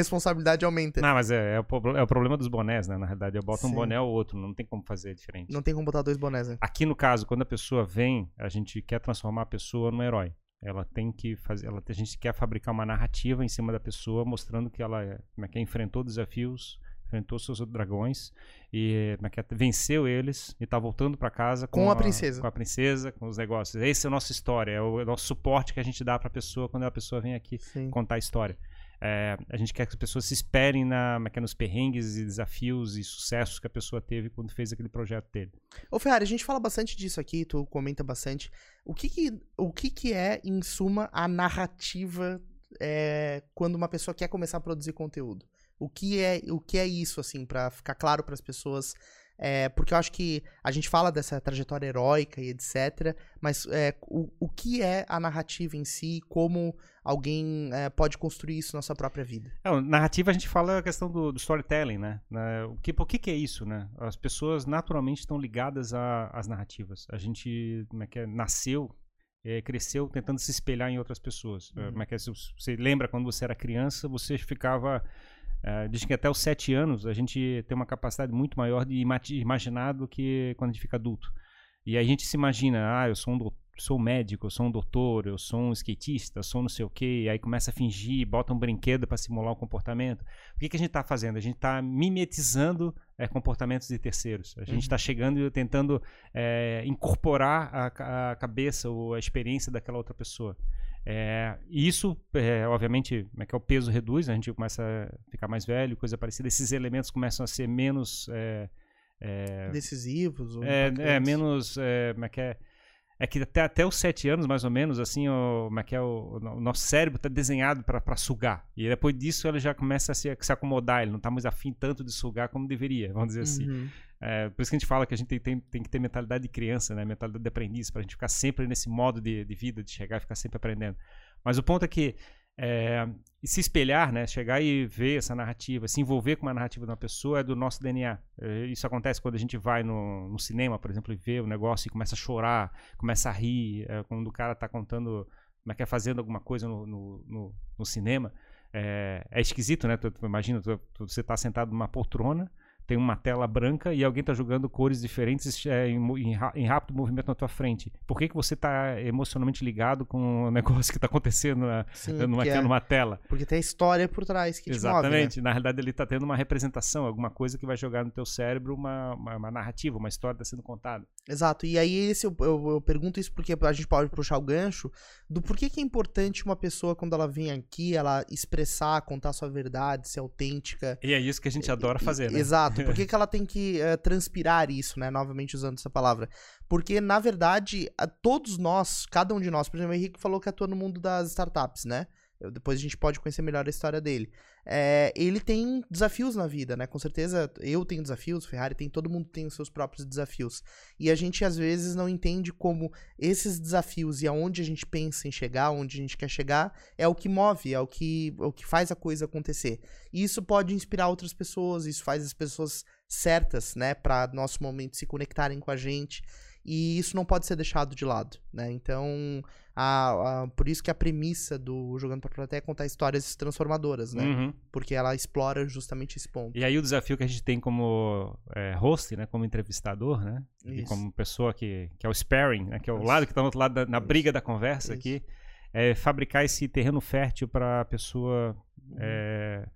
Responsabilidade aumenta. Não, mas é, é, o, é o problema dos bonés, né? Na realidade, eu boto um Sim. boné ou outro, não tem como fazer diferente. Não tem como botar dois bonés, né? Aqui no caso, quando a pessoa vem, a gente quer transformar a pessoa num herói. Ela tem que fazer, ela, a gente quer fabricar uma narrativa em cima da pessoa, mostrando que ela é, como é que é, enfrentou desafios, enfrentou seus dragões e como é que é, venceu eles e tá voltando para casa Com a princesa. com a princesa, com os negócios. Esse é a nossa história, é o, é o nosso suporte que a gente dá para a pessoa quando a pessoa vem aqui Sim. contar a história. É, a gente quer que as pessoas se esperem na, é é, nos perrengues e desafios e sucessos que a pessoa teve quando fez aquele projeto dele. Ô, Ferrari, a gente fala bastante disso aqui, tu comenta bastante. O que que, o que, que é, em suma, a narrativa é, quando uma pessoa quer começar a produzir conteúdo? O que é, o que é isso, assim, pra ficar claro pras pessoas? É, porque eu acho que a gente fala dessa trajetória heróica e etc. Mas é, o, o que é a narrativa em si? Como alguém é, pode construir isso na sua própria vida? É, narrativa a gente fala a questão do, do storytelling, né? O que, por que, que é isso, né? As pessoas naturalmente estão ligadas às narrativas. A gente como é que é, nasceu, eh, cresceu tentando se espelhar em outras pessoas. Eh, Uhum. Como é que é, você lembra quando você era criança, você ficava eh, diz que até os sete anos a gente tem uma capacidade muito maior de ima- imaginar do que quando a gente fica adulto. E a gente se imagina, ah, eu sou um doutor, sou médico, eu sou um doutor, eu sou um skatista, sou não sei o quê, aí começa a fingir, bota um brinquedo para simular um comportamento. O que, que a gente está fazendo? A gente está mimetizando eh, comportamentos de terceiros. A gente está chegando e tentando eh, incorporar a, a cabeça ou a experiência daquela outra pessoa. É, isso, é, obviamente, como é que é, o peso reduz, a gente começa a ficar mais velho, coisa parecida. Esses elementos começam a ser menos. É, é, Decisivos? ou é, é, menos. É, como é que é? É que até, até os sete anos, mais ou menos, assim, o, como é que é, o, o nosso cérebro está desenhado para sugar. E depois disso ele já começa a se, se acomodar, ele não está mais afim tanto de sugar como deveria, vamos dizer assim. Uhum. É, por isso que a gente fala que a gente tem, tem, tem que ter mentalidade de criança, né? mentalidade de aprendiz, para a gente ficar sempre nesse modo de, de vida, de chegar e ficar sempre aprendendo. Mas o ponto é que é, e se espelhar, né? chegar e ver essa narrativa, se envolver com uma narrativa de uma pessoa é do nosso DNA. É, isso acontece quando a gente vai no, no cinema, por exemplo, e vê o negócio e começa a chorar, começa a rir, é, quando o cara está contando, como é que é fazendo alguma coisa no, no, no, no cinema. É, é esquisito, né? Tu, tu imagina, tu- tu- você está sentado numa poltrona, tem uma tela branca e alguém está jogando cores diferentes é, em, em em rápido movimento na tua frente. Por que, que você está emocionalmente ligado com o negócio que está acontecendo na, Sim, numa, é- numa tela? porque tem a história por trás que te move, né? Exatamente. Na realidade, ele está tendo uma representação, alguma coisa que vai jogar no teu cérebro uma, uma, uma narrativa, uma história está sendo contada. Exato. E aí esse eu, eu- eu pergunto isso porque a gente pode puxar o gancho do porquê que é importante uma pessoa quando ela vem aqui, ela expressar, contar sua verdade, ser autêntica. E é isso que a gente adora fazer, né? Exato. Por que, que ela tem que eh, transpirar isso, né? Novamente usando essa palavra. Porque, na verdade, todos nós, cada um de nós, por exemplo, o Henrique falou que atua no mundo das startups, né? Depois a gente pode conhecer melhor a história dele. É, ele tem desafios na vida, né? Com certeza eu tenho desafios, Ferrari tem, todo mundo tem os seus próprios desafios. E a gente às vezes não entende como esses desafios e aonde a gente pensa em chegar, onde a gente quer chegar, é o que move, é o que, é o que faz a coisa acontecer. E isso pode inspirar outras pessoas, isso faz as pessoas certas, né, para nosso momento se conectarem com a gente. E isso não pode ser deixado de lado, né? Então, a, a- por isso que a premissa do Jogando pra Plateia é contar histórias transformadoras, né? Uhum. Porque ela explora justamente esse ponto. E aí o desafio que a gente tem como é, host, né, como entrevistador, né, e Isso. como pessoa que, que é o sparring, né, que é o Isso. lado que está do outro lado da, na Isso. briga da conversa aqui, é fabricar esse terreno fértil para a pessoa Uhum. é,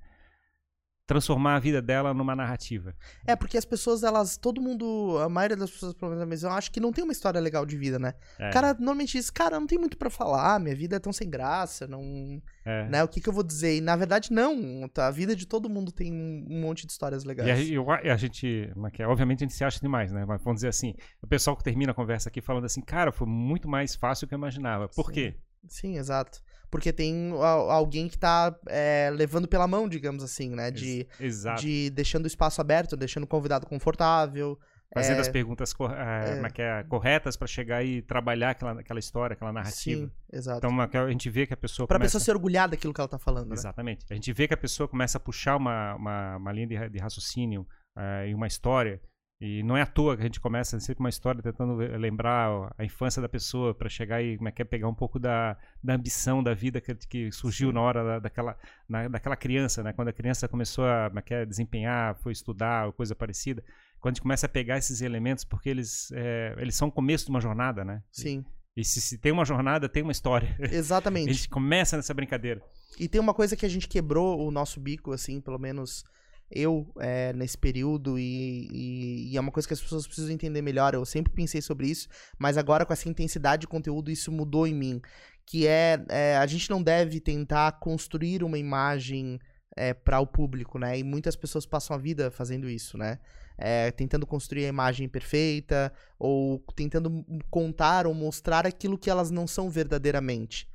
transformar a vida dela numa narrativa. É, porque as pessoas, elas. Todo mundo. A maioria das pessoas, pelo menos eu acho que não tem uma história legal de vida, né? É, O cara normalmente diz, cara, não tem muito pra falar, minha vida é tão sem graça, não. é. Né? O que, que eu vou dizer? E na verdade, não. tá? A vida de todo mundo tem um monte de histórias E a, legais. eu- a gente, é é? obviamente a gente se acha demais, né? Mas vamos dizer assim, o pessoal que termina a conversa aqui falando assim, cara, foi muito mais fácil do que eu imaginava. Por Sim. quê? Sim, exato. Porque tem al- alguém que tá é, levando pela mão, digamos assim, né? De, Ex- Exato. de deixando o espaço aberto, deixando o convidado confortável. Fazendo é, as perguntas cor- é. é que é? corretas para chegar e trabalhar aquela, aquela história, aquela narrativa. Sim, exato. Então a gente vê que a pessoa pra começa... pessoa se orgulhar daquilo que ela tá falando, né? Exatamente. A gente vê que a pessoa começa a puxar uma, uma, uma linha de, de raciocínio eh, e uma história. E não é à toa que a gente começa sempre uma história tentando lembrar a infância da pessoa para chegar e como é que é pegar um pouco da, da ambição da vida que, que surgiu Sim. na hora da- daquela, na- daquela criança, né? Quando a criança começou a é é, desempenhar, foi estudar coisa parecida. Quando a gente começa a pegar esses elementos, porque eles, eh, eles são o começo de uma jornada, né? Sim, E se, se tem uma jornada, tem uma história. A exatamente. gente começa nessa brincadeira. E tem uma coisa que a gente quebrou o nosso bico, assim, pelo menos eu, é, nesse período, e, e- e é uma coisa que as pessoas precisam entender melhor. Eu sempre pensei sobre isso, mas agora com essa intensidade de conteúdo, isso mudou em mim. Que é, é, a gente não deve tentar construir uma imagem para o público, né? E muitas pessoas passam a vida fazendo isso, né? É, tentando construir a imagem perfeita, ou tentando contar ou mostrar aquilo que elas não são verdadeiramente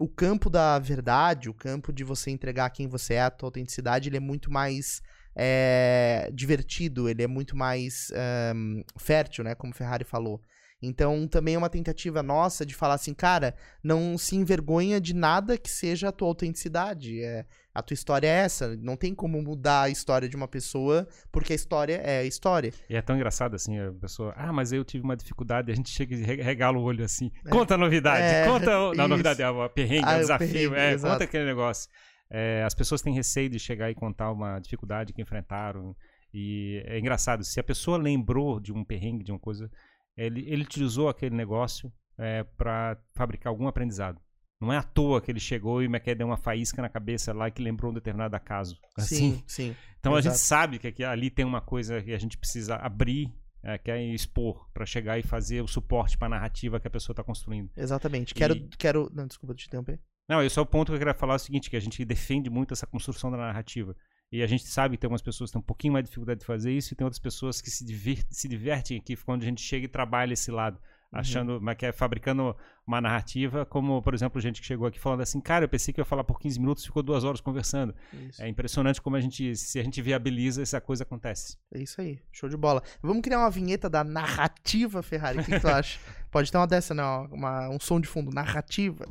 o campo da verdade, o campo de você entregar quem você é, a tua autenticidade, ele é muito mais é, divertido, ele é muito mais ehm, fértil, né? Como o Ferrari falou. Então, também é uma tentativa nossa de falar assim, cara, não se envergonha de nada que seja a tua autenticidade. É, a tua história é essa. Não tem como mudar a história de uma pessoa, porque a história é a história. E é tão engraçado assim, a pessoa, ah, mas eu tive uma dificuldade, a gente chega e re- regala o olho assim. Conta a novidade, É, conta. Não, a novidade é o perrengue, Ah, é o o desafio, perrengue, é, exato. conta aquele negócio. É, as pessoas têm receio de chegar e contar uma dificuldade que enfrentaram. E é engraçado, se a pessoa lembrou de um perrengue, de uma coisa, ele, ele utilizou aquele negócio é, para fabricar algum aprendizado. Não é à toa que ele chegou e me quer deu uma faísca na cabeça lá que lembrou um determinado acaso. Assim, Sim, sim. então a Exato. gente sabe que aqui, ali tem uma coisa que a gente precisa abrir, é, que é expor, para chegar e fazer o suporte para a narrativa que a pessoa está construindo. Exatamente. Quero. E- quero... Não, desculpa te interromper. Não, esse é o ponto que eu queria falar é o seguinte, que a gente defende muito essa construção da narrativa. E a gente sabe que tem umas pessoas que têm um pouquinho mais de dificuldade de fazer isso e tem outras pessoas que se, divir- se divertem aqui quando a gente chega e trabalha esse lado. Achando, mas que é fabricando uma narrativa, como, por exemplo, gente que chegou aqui falando assim, cara, eu pensei que eu ia falar por 15 minutos, ficou duas horas conversando. Isso. É impressionante como a gente, se a gente viabiliza, essa coisa acontece. É isso aí, show de bola. Vamos criar uma vinheta da narrativa, Ferrari. O que, que tu acha? Pode ter uma dessa, né? Uma, um som de fundo, narrativa.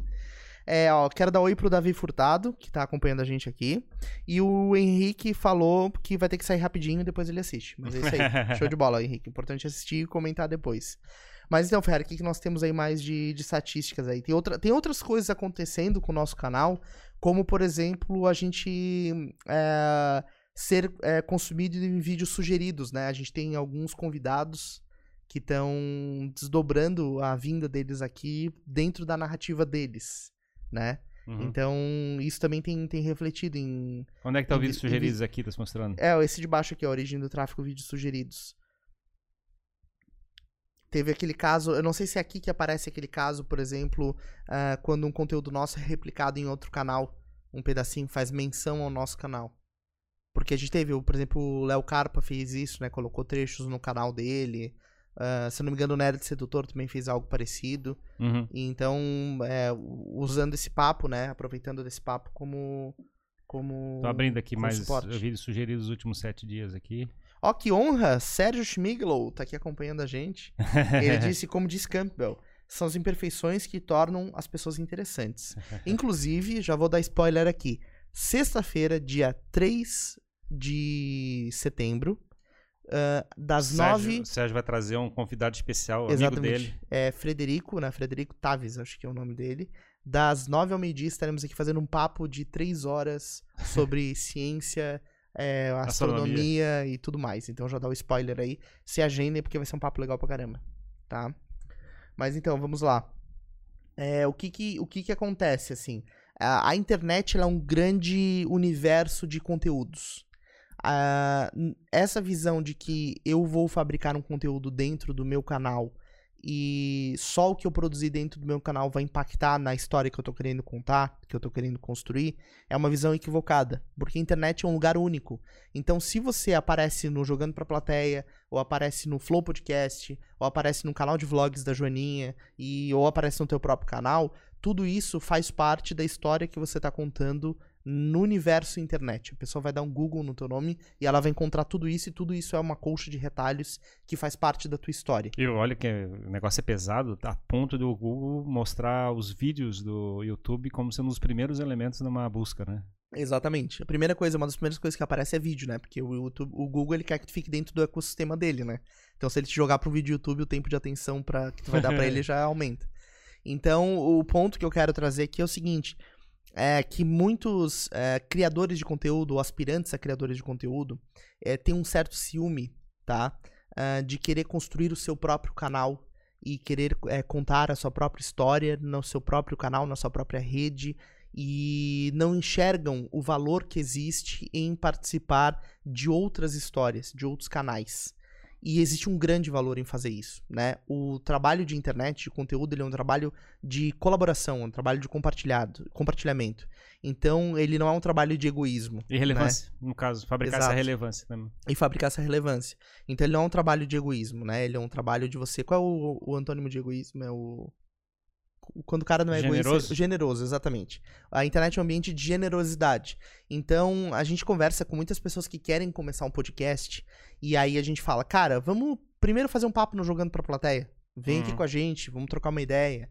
É, ó, quero dar oi pro Davi Furtado, que tá acompanhando a gente aqui. E o Henrique falou que vai ter que sair rapidinho e depois ele assiste. Mas é isso aí. Show de bola, Henrique. Importante assistir e comentar depois. Mas então, Ferrari, o que, que nós temos aí mais de, de estatísticas aí? Tem, outra, tem outras coisas acontecendo com o nosso canal, como, por exemplo, a gente é, ser é, consumido em vídeos sugeridos, né? A gente tem alguns convidados que estão desdobrando a vinda deles aqui dentro da narrativa deles, né? Uhum. Então, isso também tem, tem refletido em... Onde é que tá o vídeo vi- em sugeridos aqui, tá se mostrando? É, esse de baixo aqui, a origem do tráfego, vídeos sugeridos. Teve aquele caso, eu não sei se é aqui que aparece aquele caso, por exemplo, ah, quando um conteúdo nosso é replicado em outro canal, um pedacinho faz menção ao nosso canal. Porque a gente teve, por exemplo, o Léo Carpa fez isso, né? Colocou trechos no canal dele. Ah, se não me engano, o Nerd Sedutor também fez algo parecido. Uhum. Então, é, usando esse papo, né? Aproveitando desse papo como. como Tô abrindo aqui mais suporte. vídeos sugeridos dos últimos sete dias aqui. Ó, que honra! Sérgio Schmiglow tá aqui acompanhando a gente. Ele disse, como diz Campbell, são as imperfeições que tornam as pessoas interessantes. Inclusive, já vou dar spoiler aqui. Sexta-feira, dia 3 de setembro, ah, das Sérgio, nove. O Sérgio vai trazer um convidado especial, amigo Exatamente. dele. É Frederico, né? Frederico Taves, acho que é o nome dele. Das nove ao meio-dia estaremos aqui fazendo um papo de três horas sobre ciência, é, astronomia. Astronomia. e tudo mais. Então já dá o spoiler aí. Se agendem, porque vai ser um papo legal pra caramba. Tá? Mas então, vamos lá. É, o que que, o que que acontece, assim? A, a internet é um grande universo de conteúdos. N- essa visão de que eu vou fabricar um conteúdo dentro do meu canal e só o que eu produzir dentro do meu canal vai impactar na história que eu tô querendo contar, que eu tô querendo construir, é uma visão equivocada, porque a internet é um lugar único. Então, se você aparece no Jogando Pra Plateia, ou aparece no Flow Podcast, ou aparece no canal de vlogs da Joaninha, e ou aparece no teu próprio canal, tudo isso faz parte da história que você tá contando no universo internet. A pessoa vai dar um Google no teu nome e ela vai encontrar tudo isso, e tudo isso é uma colcha de retalhos que faz parte da tua história. E olha que o negócio é pesado, tá a ponto do Google mostrar os vídeos do YouTube como sendo os primeiros elementos numa busca, né? Exatamente. A primeira coisa, uma das primeiras coisas que aparece é vídeo, né? Porque o, YouTube, o Google ele quer que tu fique dentro do ecossistema dele, né? Então, se ele te jogar pro vídeo YouTube, o tempo de atenção pra, que tu vai dar pra ele já aumenta. Então, o ponto que eu quero trazer aqui é o seguinte: é que muitos é, criadores de conteúdo, aspirantes a criadores de conteúdo, é, têm um certo ciúme, tá? Ah, de querer construir o seu próprio canal e querer é, contar a sua própria história no seu próprio canal, na sua própria rede e não enxergam o valor que existe em participar de outras histórias, de outros canais. E existe um grande valor em fazer isso, né? O trabalho de internet, de conteúdo, ele é um trabalho de colaboração, um trabalho de compartilhado, compartilhamento. Então, ele não é um trabalho de egoísmo. E relevância, no caso, fabricar essa Exato. relevância. Né? E fabricar essa relevância. Então, ele não é um trabalho de egoísmo, né? Ele é um trabalho de você... Qual é o, o antônimo de egoísmo? É o... Quando o cara não é Generoso? egoísta. Generoso, exatamente. A internet é um ambiente de generosidade. Então, a gente conversa com muitas pessoas que querem começar um podcast. E aí a gente fala, cara, vamos primeiro fazer um papo no Jogando pra Plateia. Vem aqui Uhum. com a gente, vamos trocar uma ideia.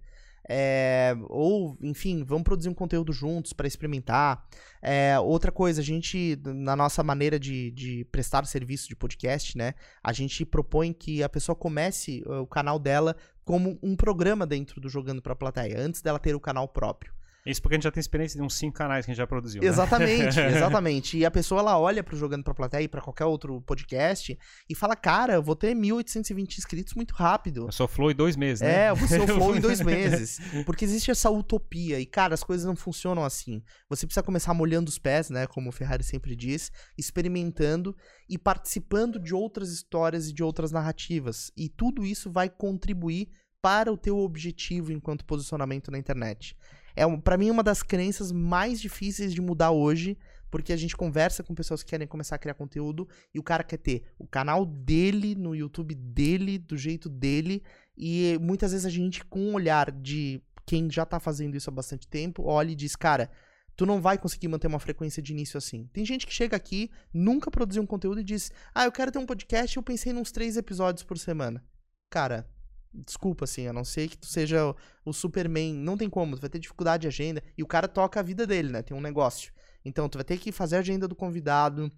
É, ou, enfim, vamos produzir um conteúdo juntos para experimentar. É, outra coisa, a gente, na nossa maneira de, de prestar serviço de podcast, né? A gente propõe que a pessoa comece uh, o canal dela como um programa dentro do Jogando pra Plateia, antes dela ter o canal próprio. Isso porque a gente já tem experiência de uns cinco canais que a gente já produziu. né? Exatamente, exatamente. E a pessoa ela olha pro Jogando pra Plateia e pra qualquer outro podcast e fala: Cara, eu vou ter 1820 inscritos muito rápido. Eu sou Flow em dois meses, né? É, você o flow em dois meses. Porque existe essa utopia. E, cara, as coisas não funcionam assim. Você precisa começar molhando os pés, né? Como o Ferrari sempre diz, experimentando e participando de outras histórias e de outras narrativas. E tudo isso vai contribuir para o teu objetivo enquanto posicionamento na internet. É, um- pra mim, uma das crenças mais difíceis de mudar hoje, porque a gente conversa com pessoas que querem começar a criar conteúdo e o cara quer ter o canal dele no YouTube dele, do jeito dele, e muitas vezes a gente, com um olhar de quem já tá fazendo isso há bastante tempo, olha e diz, cara, tu não vai conseguir manter uma frequência de início assim. Tem gente que chega aqui, nunca produziu um conteúdo e diz, ah, eu quero ter um podcast eu pensei nos três episódios por semana. Cara, desculpa, assim, a não ser que tu seja o- Superman, não tem como, tu vai ter dificuldade de agenda, e o cara toca a vida dele, né, tem um negócio. Então, tu vai ter que fazer a agenda do convidado,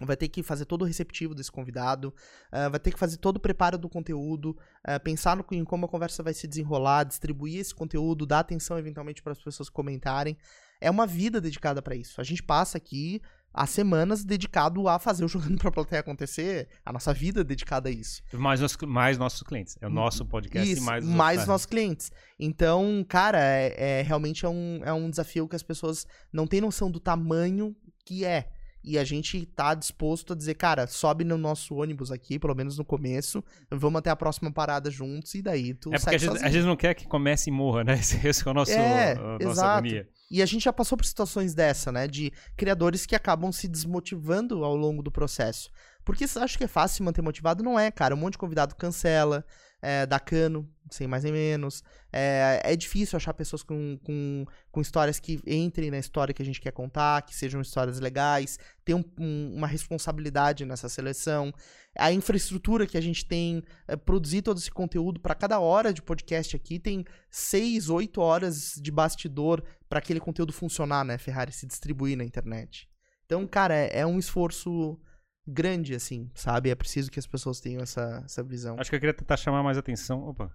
vai ter que fazer todo o receptivo desse convidado, ah, vai ter que fazer todo o preparo do conteúdo, ah, pensar no, em como a conversa vai se desenrolar, distribuir esse conteúdo, dar atenção eventualmente para as pessoas comentarem. É uma vida dedicada para isso. A gente passa aqui há semanas dedicado a fazer o Jogando pra Plateia acontecer, a nossa vida dedicada a isso. Mais, os- mais nossos clientes. É o nosso podcast Isso, e mais mais, os os outros. nossos clientes. Então, cara, é, é- realmente é um, é um desafio que as pessoas não têm noção do tamanho que é. E a gente tá disposto a dizer, cara, sobe no nosso ônibus aqui, pelo menos no começo, vamos até a próxima parada juntos, e daí tu É porque a gente, a gente não quer que comece e morra, né? Esse, esse é o nosso, É, a nossa exato. agonia. E a gente já passou por situações dessa, né? De criadores que acabam se desmotivando ao longo do processo. Porque você acha que é fácil se manter motivado? Não é, cara. Um monte de convidado cancela, é, dá cano, sem mais nem menos. É, é difícil achar pessoas com, com, com histórias que entrem na história que a gente quer contar, que sejam histórias legais, ter um- um- uma responsabilidade nessa seleção. A infraestrutura que a gente tem, é, produzir todo esse conteúdo para cada hora de podcast aqui tem seis, oito horas de bastidor para aquele conteúdo funcionar, né, Ferrari, se distribuir na internet. Então, cara, é, é um esforço grande, assim, sabe? É preciso que as pessoas tenham essa, essa visão. Acho que eu queria tentar chamar mais atenção. Opa,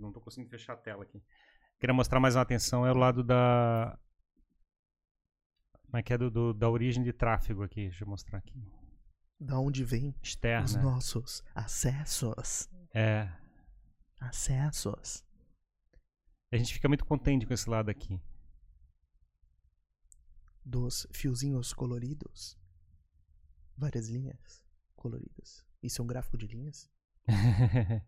não tô conseguindo fechar a tela aqui. Queria mostrar mais uma atenção, é o lado da. Como é que é do, do- da origem de tráfego aqui? Deixa eu mostrar aqui. Da onde vem os Externa. nossos acessos. É. Acessos. A gente fica muito contente com esse lado aqui. Dos fiozinhos coloridos. Várias linhas coloridas. Isso é um gráfico de linhas?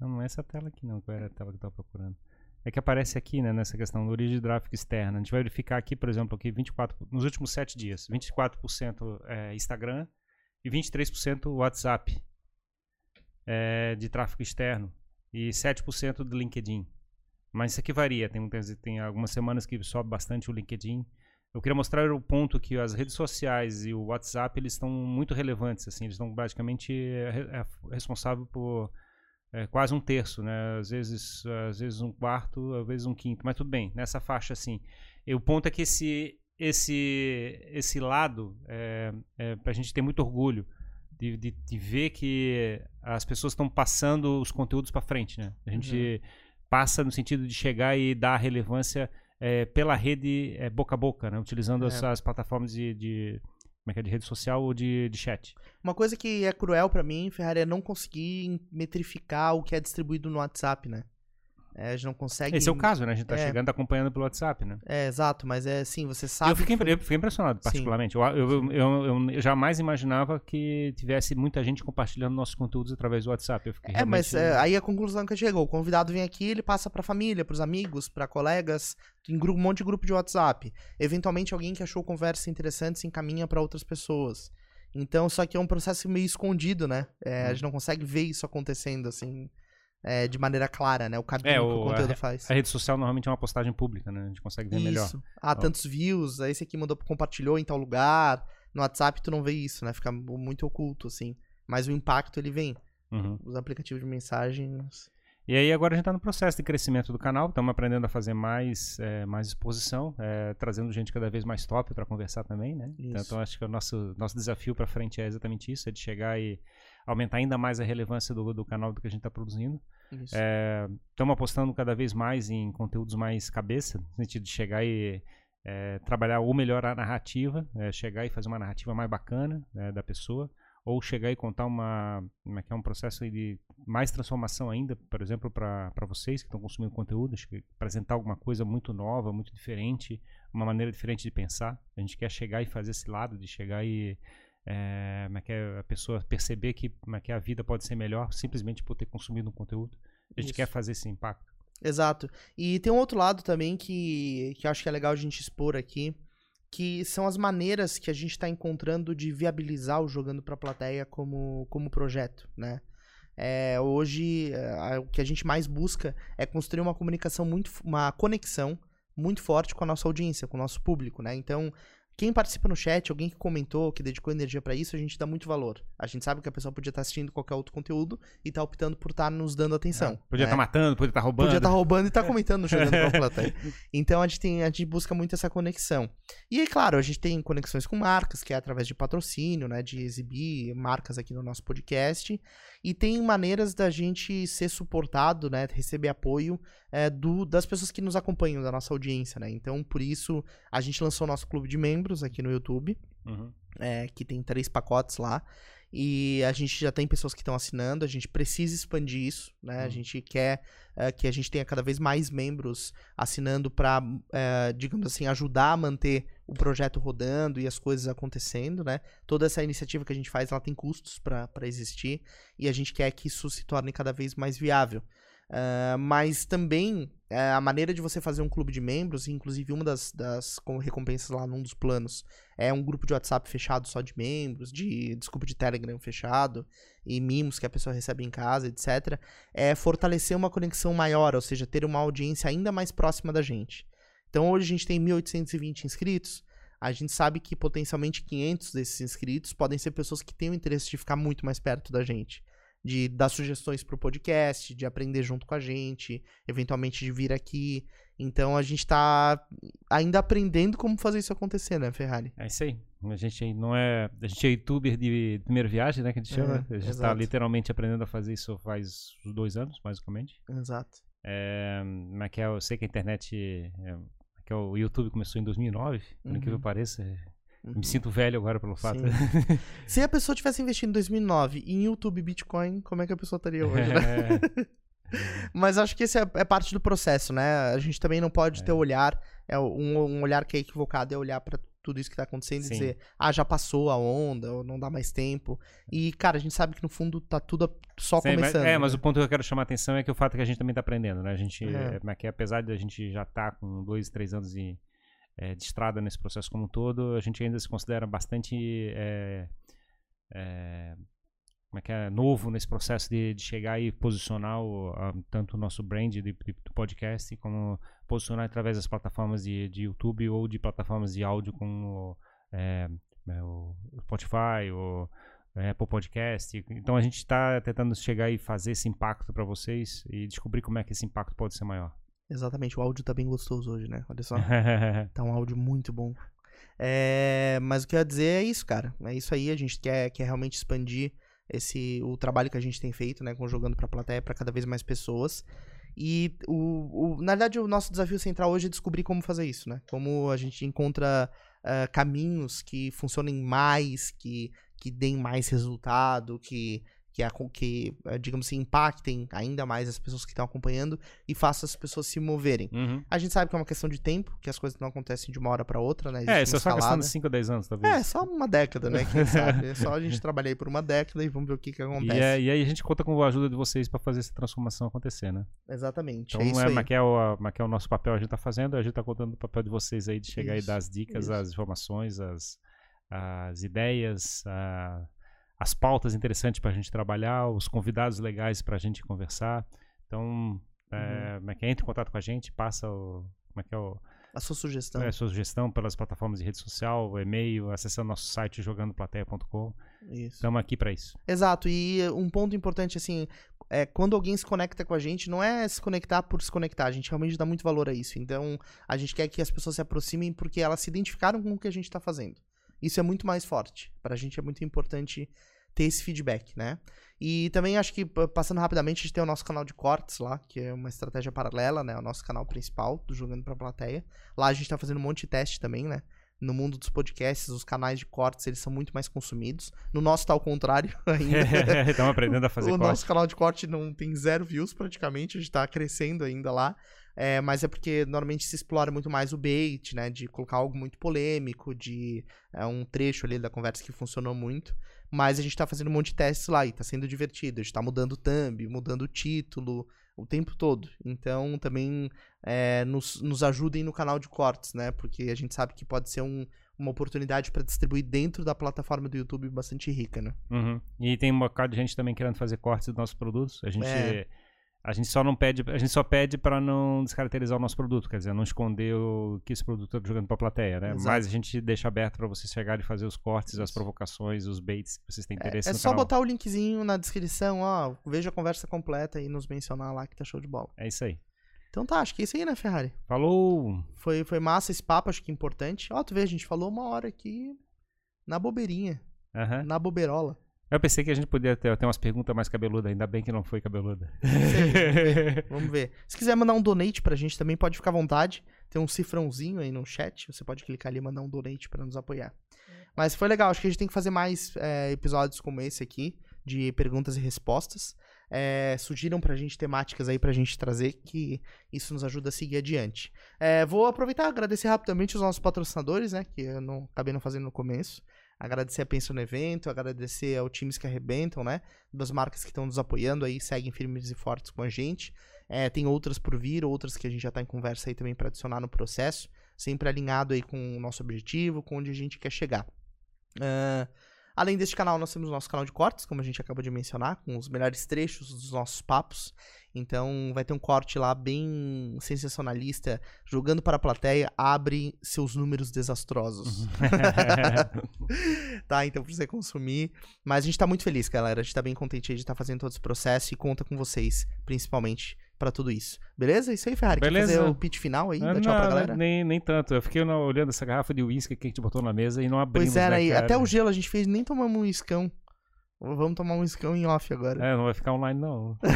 não, não é essa tela aqui não, qual era a tela que eu estava procurando. É que aparece aqui, né, nessa questão do origem tráfego externa. A gente vai verificar aqui, por exemplo, aqui 24, nos últimos 7 dias, 24% é Instagram e 23% WhatsApp é, de tráfego externo e 7% do LinkedIn. Mas isso aqui varia, tem, tem algumas semanas que sobe bastante o LinkedIn. Eu queria mostrar o ponto que as redes sociais e o WhatsApp eles estão muito relevantes, assim, eles estão basicamente é, é responsável por é, quase um terço, né? Às vezes, às vezes um quarto, às vezes um quinto, mas tudo bem, nessa faixa assim. E o ponto é que esse esse esse lado é, é para a gente ter muito orgulho de, de, de, ver que as pessoas estão passando os conteúdos para frente, né? A gente uhum. passa no sentido de chegar e dar relevância é, pela rede é, boca a boca, né? Utilizando é. as plataformas de, de como é que é, de rede social ou de, de chat. Uma coisa que é cruel para mim, Ferrari, é não conseguir metrificar o que é distribuído no WhatsApp, né? É, a gente não consegue. Esse é o caso, né? A gente tá é. chegando acompanhando pelo WhatsApp, né? É, exato, mas é assim, você sabe. Eu fiquei, foi... eu fiquei impressionado, particularmente. Eu, eu, eu, eu, jamais imaginava que tivesse muita gente compartilhando nossos conteúdos através do WhatsApp. Eu fiquei é, mas é, aí a conclusão que chegou: o convidado vem aqui, ele passa pra família, pros amigos, pra colegas, em um monte de grupo de WhatsApp. Eventualmente, alguém que achou conversas interessantes encaminha para outras pessoas. Então, só que é um processo meio escondido, né? É, hum. A uhum. gente não consegue ver isso acontecendo, assim é, de maneira clara, né? O caminho é, que o conteúdo a, faz. A rede social normalmente é uma postagem pública, né? A gente consegue ver isso. melhor. Ah, tantos views, aí esse aqui mandou, compartilhou em tal lugar. No WhatsApp tu não vê isso, né? Fica muito oculto, assim. Mas o impacto, ele vem. Uhum. Os aplicativos de mensagens... E aí agora a gente está no processo de crescimento do canal, estamos aprendendo a fazer mais, é, mais exposição, é, trazendo gente cada vez mais top para conversar também, né? Isso. Então acho que o nosso, nosso desafio para frente é exatamente isso, é de chegar e aumentar ainda mais a relevância do, do canal do que a gente está produzindo. Estamos é, apostando cada vez mais em conteúdos mais cabeça, no sentido de chegar e é, trabalhar ou melhorar a narrativa, é, chegar e fazer uma narrativa mais bacana né, da pessoa, ou chegar e contar uma, como é que é um processo de mais transformação ainda, por exemplo, para vocês que estão consumindo conteúdo, apresentar alguma coisa muito nova, muito diferente, uma maneira diferente de pensar. A gente quer chegar e fazer esse lado de chegar e é, como é que é a pessoa perceber que, é que a vida pode ser melhor simplesmente por ter consumido um conteúdo. A gente Isso. quer fazer esse impacto. Exato. E tem um outro lado também que, que eu acho que é legal a gente expor aqui, que são as maneiras que a gente está encontrando de viabilizar o Jogando para a Plateia como, como projeto, né? É, hoje, é, o que a gente mais busca é construir uma comunicação muito, uma conexão muito forte com a nossa audiência, com o nosso público, né? Então, quem participa no chat, alguém que comentou, que dedicou energia para isso, a gente dá muito valor. A gente sabe que a pessoa podia estar tá assistindo qualquer outro conteúdo e tá optando por estar tá nos dando atenção. É, podia estar né? tá matando, podia estar tá roubando. Podia estar tá roubando e estar tá comentando, jogando pra. Então a gente, tem, a gente busca muito essa conexão. E é claro, a gente tem conexões com marcas, que é através de patrocínio, né? De exibir marcas aqui no nosso podcast. E tem maneiras da gente ser suportado, né? Receber apoio é, do, das pessoas que nos acompanham, da nossa audiência, né? Então, por isso, a gente lançou o nosso clube de membros aqui no YouTube. Uhum. É, que tem três pacotes lá. E a gente já tem pessoas que estão assinando, a gente precisa expandir isso, né? Uhum. A gente quer é, que a gente tenha cada vez mais membros assinando para, é, digamos assim, ajudar a manter o projeto rodando e as coisas acontecendo, né? Toda essa iniciativa que a gente faz, ela tem custos para existir e a gente quer que isso se torne cada vez mais viável. Uh, mas também uh, a maneira de você fazer um clube de membros, inclusive uma das, das recompensas lá num dos planos, é um grupo de WhatsApp fechado só de membros, de desculpa de Telegram fechado, e mimos que a pessoa recebe em casa, etc. É fortalecer uma conexão maior, ou seja, ter uma audiência ainda mais próxima da gente. Então hoje a gente tem 1.820 inscritos. A gente sabe que potencialmente 500 desses inscritos podem ser pessoas que têm o interesse de ficar muito mais perto da gente de dar sugestões pro podcast, de aprender junto com a gente, eventualmente de vir aqui. Então a gente tá ainda aprendendo como fazer isso acontecer, né, Ferrari? É isso aí. A gente não é. A gente é youtuber de primeira viagem, né? Que a gente chama. É, a gente está literalmente aprendendo a fazer isso faz dois anos, basicamente. Exato. É, mas que é, eu sei que a internet. É, que é o YouTube começou em 2009, por uhum. incrível que pareça. Uhum. Me sinto velho agora pelo fato. Se a pessoa tivesse investido em 2009 em YouTube Bitcoin, como é que a pessoa estaria hoje, né? Mas acho que esse é, é, parte do processo, né? A gente também não pode é. ter olhar, é um, um, olhar que é equivocado, é olhar para tudo isso que tá acontecendo Sim. e dizer, ah, já passou a onda, ou não dá mais tempo. E, cara, a gente sabe que no fundo tá tudo só Sim, mas- começando. é, mas né? o ponto que eu quero chamar a atenção é que o fato é que a gente também tá aprendendo, né? A gente, É. é. que apesar de a gente já estar com dois, três anos de, é, de estrada nesse processo como um todo, a gente ainda se considera bastante é, é, como é que é, novo nesse processo de, de chegar e posicionar o, a- tanto o nosso brand de- de- do podcast como posicionar através das plataformas de, de YouTube ou de plataformas de áudio como é, é, o Spotify, o é, Apple Podcast. Então a gente está tentando chegar e fazer esse impacto para vocês e descobrir como é que esse impacto pode ser maior. Exatamente, o áudio tá bem gostoso hoje, né? Olha só. Tá um áudio muito bom. É, mas o que eu ia dizer é isso, cara. É isso aí, a gente quer, quer realmente expandir esse o trabalho que a gente tem feito, né, com jogando pra plateia para cada vez mais pessoas. E o, o- na verdade o nosso desafio central hoje é descobrir como fazer isso, né? Como a gente encontra ah, caminhos que funcionem mais, que, que deem mais resultado, que que, a- que ah, digamos assim, impactem ainda mais as pessoas que estão acompanhando e façam as pessoas se moverem. Uhum. A gente sabe que é uma questão de tempo, que as coisas não acontecem de uma hora pra outra, né? É, Existe isso é só questão de 5 ou 10 anos, talvez. É, só uma década, né? Quem sabe? É só a gente trabalhar aí por uma década e vamos ver o que que E, acontece. é- e aí a gente conta com a ajuda de vocês para fazer essa transformação acontecer, né? Exatamente. Então, é isso é, aí. mas que é, o, mas que é o nosso papel, a gente tá fazendo, a gente tá contando o papel de vocês aí de chegar Isso, e dar as dicas, isso. as informações, as, as ideias, a- as pautas interessantes pra gente trabalhar, os convidados legais pra gente conversar. Então, Uhum. é, como é que é? entre em contato com a gente, passa o. Como é que é o, A sua sugestão. é, a sua sugestão pelas plataformas de rede social, e-mail, acessando nosso site jogandoplateia.com. Estamos aqui pra isso. Exato. E um ponto importante, assim, é quando alguém se conecta com a gente, não é se conectar por se conectar. A gente realmente dá muito valor a isso. Então, a gente quer que as pessoas se aproximem porque elas se identificaram com o que a gente tá fazendo. Isso é muito mais forte. Pra gente é muito importante ter esse feedback, né? E também acho que, passando rapidamente, a gente tem o nosso canal de cortes lá, que é uma estratégia paralela, né? O nosso canal principal do Jogando Pra Plateia. Lá a gente tá fazendo um monte de teste também, né? No mundo dos podcasts, os canais de cortes, eles são muito mais consumidos. No nosso tá ao contrário ainda. Estamos aprendendo a fazer o corte. nosso canal de corte não tem zero views praticamente, a gente tá crescendo ainda lá. É, mas é porque normalmente se explora muito mais o bait, né? De colocar algo muito polêmico, de é, um trecho ali da conversa que funcionou muito. Mas a gente tá fazendo um monte de testes lá e tá sendo divertido. A gente tá mudando o thumb, mudando o título o tempo todo. Então também é, nos, nos ajudem no canal de cortes, né? Porque a gente sabe que pode ser um- uma oportunidade para distribuir dentro da plataforma do YouTube bastante rica, né? Uhum. E tem um bocado de gente também querendo fazer cortes dos nossos produtos. A gente, É. a gente só não pede, a gente só pede para não descaracterizar o nosso produto, quer dizer, não esconder o que esse produto está jogando para a plateia, né? Exato. Mas a gente deixa aberto para vocês chegarem e fazer os cortes, as provocações, os baits que vocês têm interesse É no só canal. botar o linkzinho na descrição, ó, veja a conversa completa e nos mencionar lá que tá show de bola. É isso aí. Então tá, acho que é isso aí, né, Ferrari? Falou! Foi, foi massa esse papo, acho que é importante. Ó, tu vê, a gente falou uma hora aqui na bobeirinha, na boberola. Eu pensei que a gente podia ter, ter umas perguntas mais cabeludas, ainda bem que não foi cabeluda. Vamos ver. Se quiser mandar um donate pra gente também, pode ficar à vontade. Tem um cifrãozinho aí no chat, você pode clicar ali e mandar um donate pra nos apoiar. Mas foi legal, acho que a gente tem que fazer mais é, episódios como esse aqui, de perguntas e respostas. É, surgiram pra gente temáticas aí pra gente trazer, que isso nos ajuda a seguir adiante. É, vou aproveitar e agradecer rapidamente os nossos patrocinadores, né, que eu não acabei não fazendo no começo. Agradecer a Pensa no Evento, agradecer ao times que arrebentam, né? Das marcas que estão nos apoiando aí, seguem firmes e fortes com a gente. É, tem outras por vir, outras que a gente já tá em conversa aí também para adicionar no processo, sempre alinhado aí com o nosso objetivo, com onde a gente quer chegar. Ah, além deste canal, nós temos o nosso canal de cortes, como a gente acabou de mencionar, com os melhores trechos dos nossos papos. Então vai ter um corte lá bem sensacionalista, jogando para a plateia, abre seus números desastrosos. tá, então pra você consumir. Mas a gente tá muito feliz, galera. A gente tá bem contente de estar fazendo todo esse processo e conta com vocês, principalmente, pra tudo isso. Beleza? Isso aí, Ferrari. Beleza. Quer fazer o pitch final aí? Ah, Dá tchau pra não, galera? Nem, nem tanto. Eu fiquei olhando essa garrafa de uísque que a gente botou na mesa e não abrimos, Pois é, né, né? E cara? Até o gelo a gente fez, nem tomamos um iscão. Vamos tomar um iscão em off agora. É, não vai ficar online, não.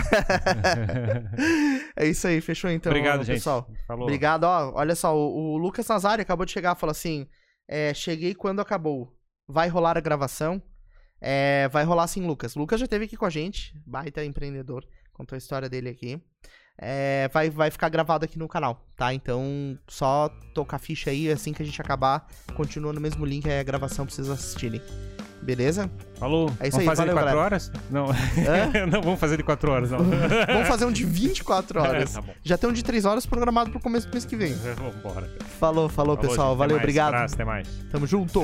É, isso aí, fechou então, Obrigado, pessoal. gente. Falou. Obrigado, ó. Olha só, o, o Lucas Nazari acabou de chegar e falou assim: é, cheguei quando acabou. Vai rolar a gravação? É, vai rolar sim, Lucas. Lucas já esteve aqui com a gente, baita empreendedor, contou a história dele aqui. é, vai, vai ficar gravado aqui no canal, tá? Então, só tocar a ficha aí, assim que a gente acabar, continua no mesmo link aí a gravação pra vocês assistirem. Beleza? Falou. É isso vamos aí, fazer valeu, de 4 galera. horas? Não. Não, vamos fazer de 4 horas, não. Vamos fazer um de 24 horas. tá bom. Já tem um de 3 horas programado pro começo do mês que vem. Vamos embora. Falou, falou, pessoal. gente, Valeu, mais. obrigado. Abraço, até mais. Tamo junto.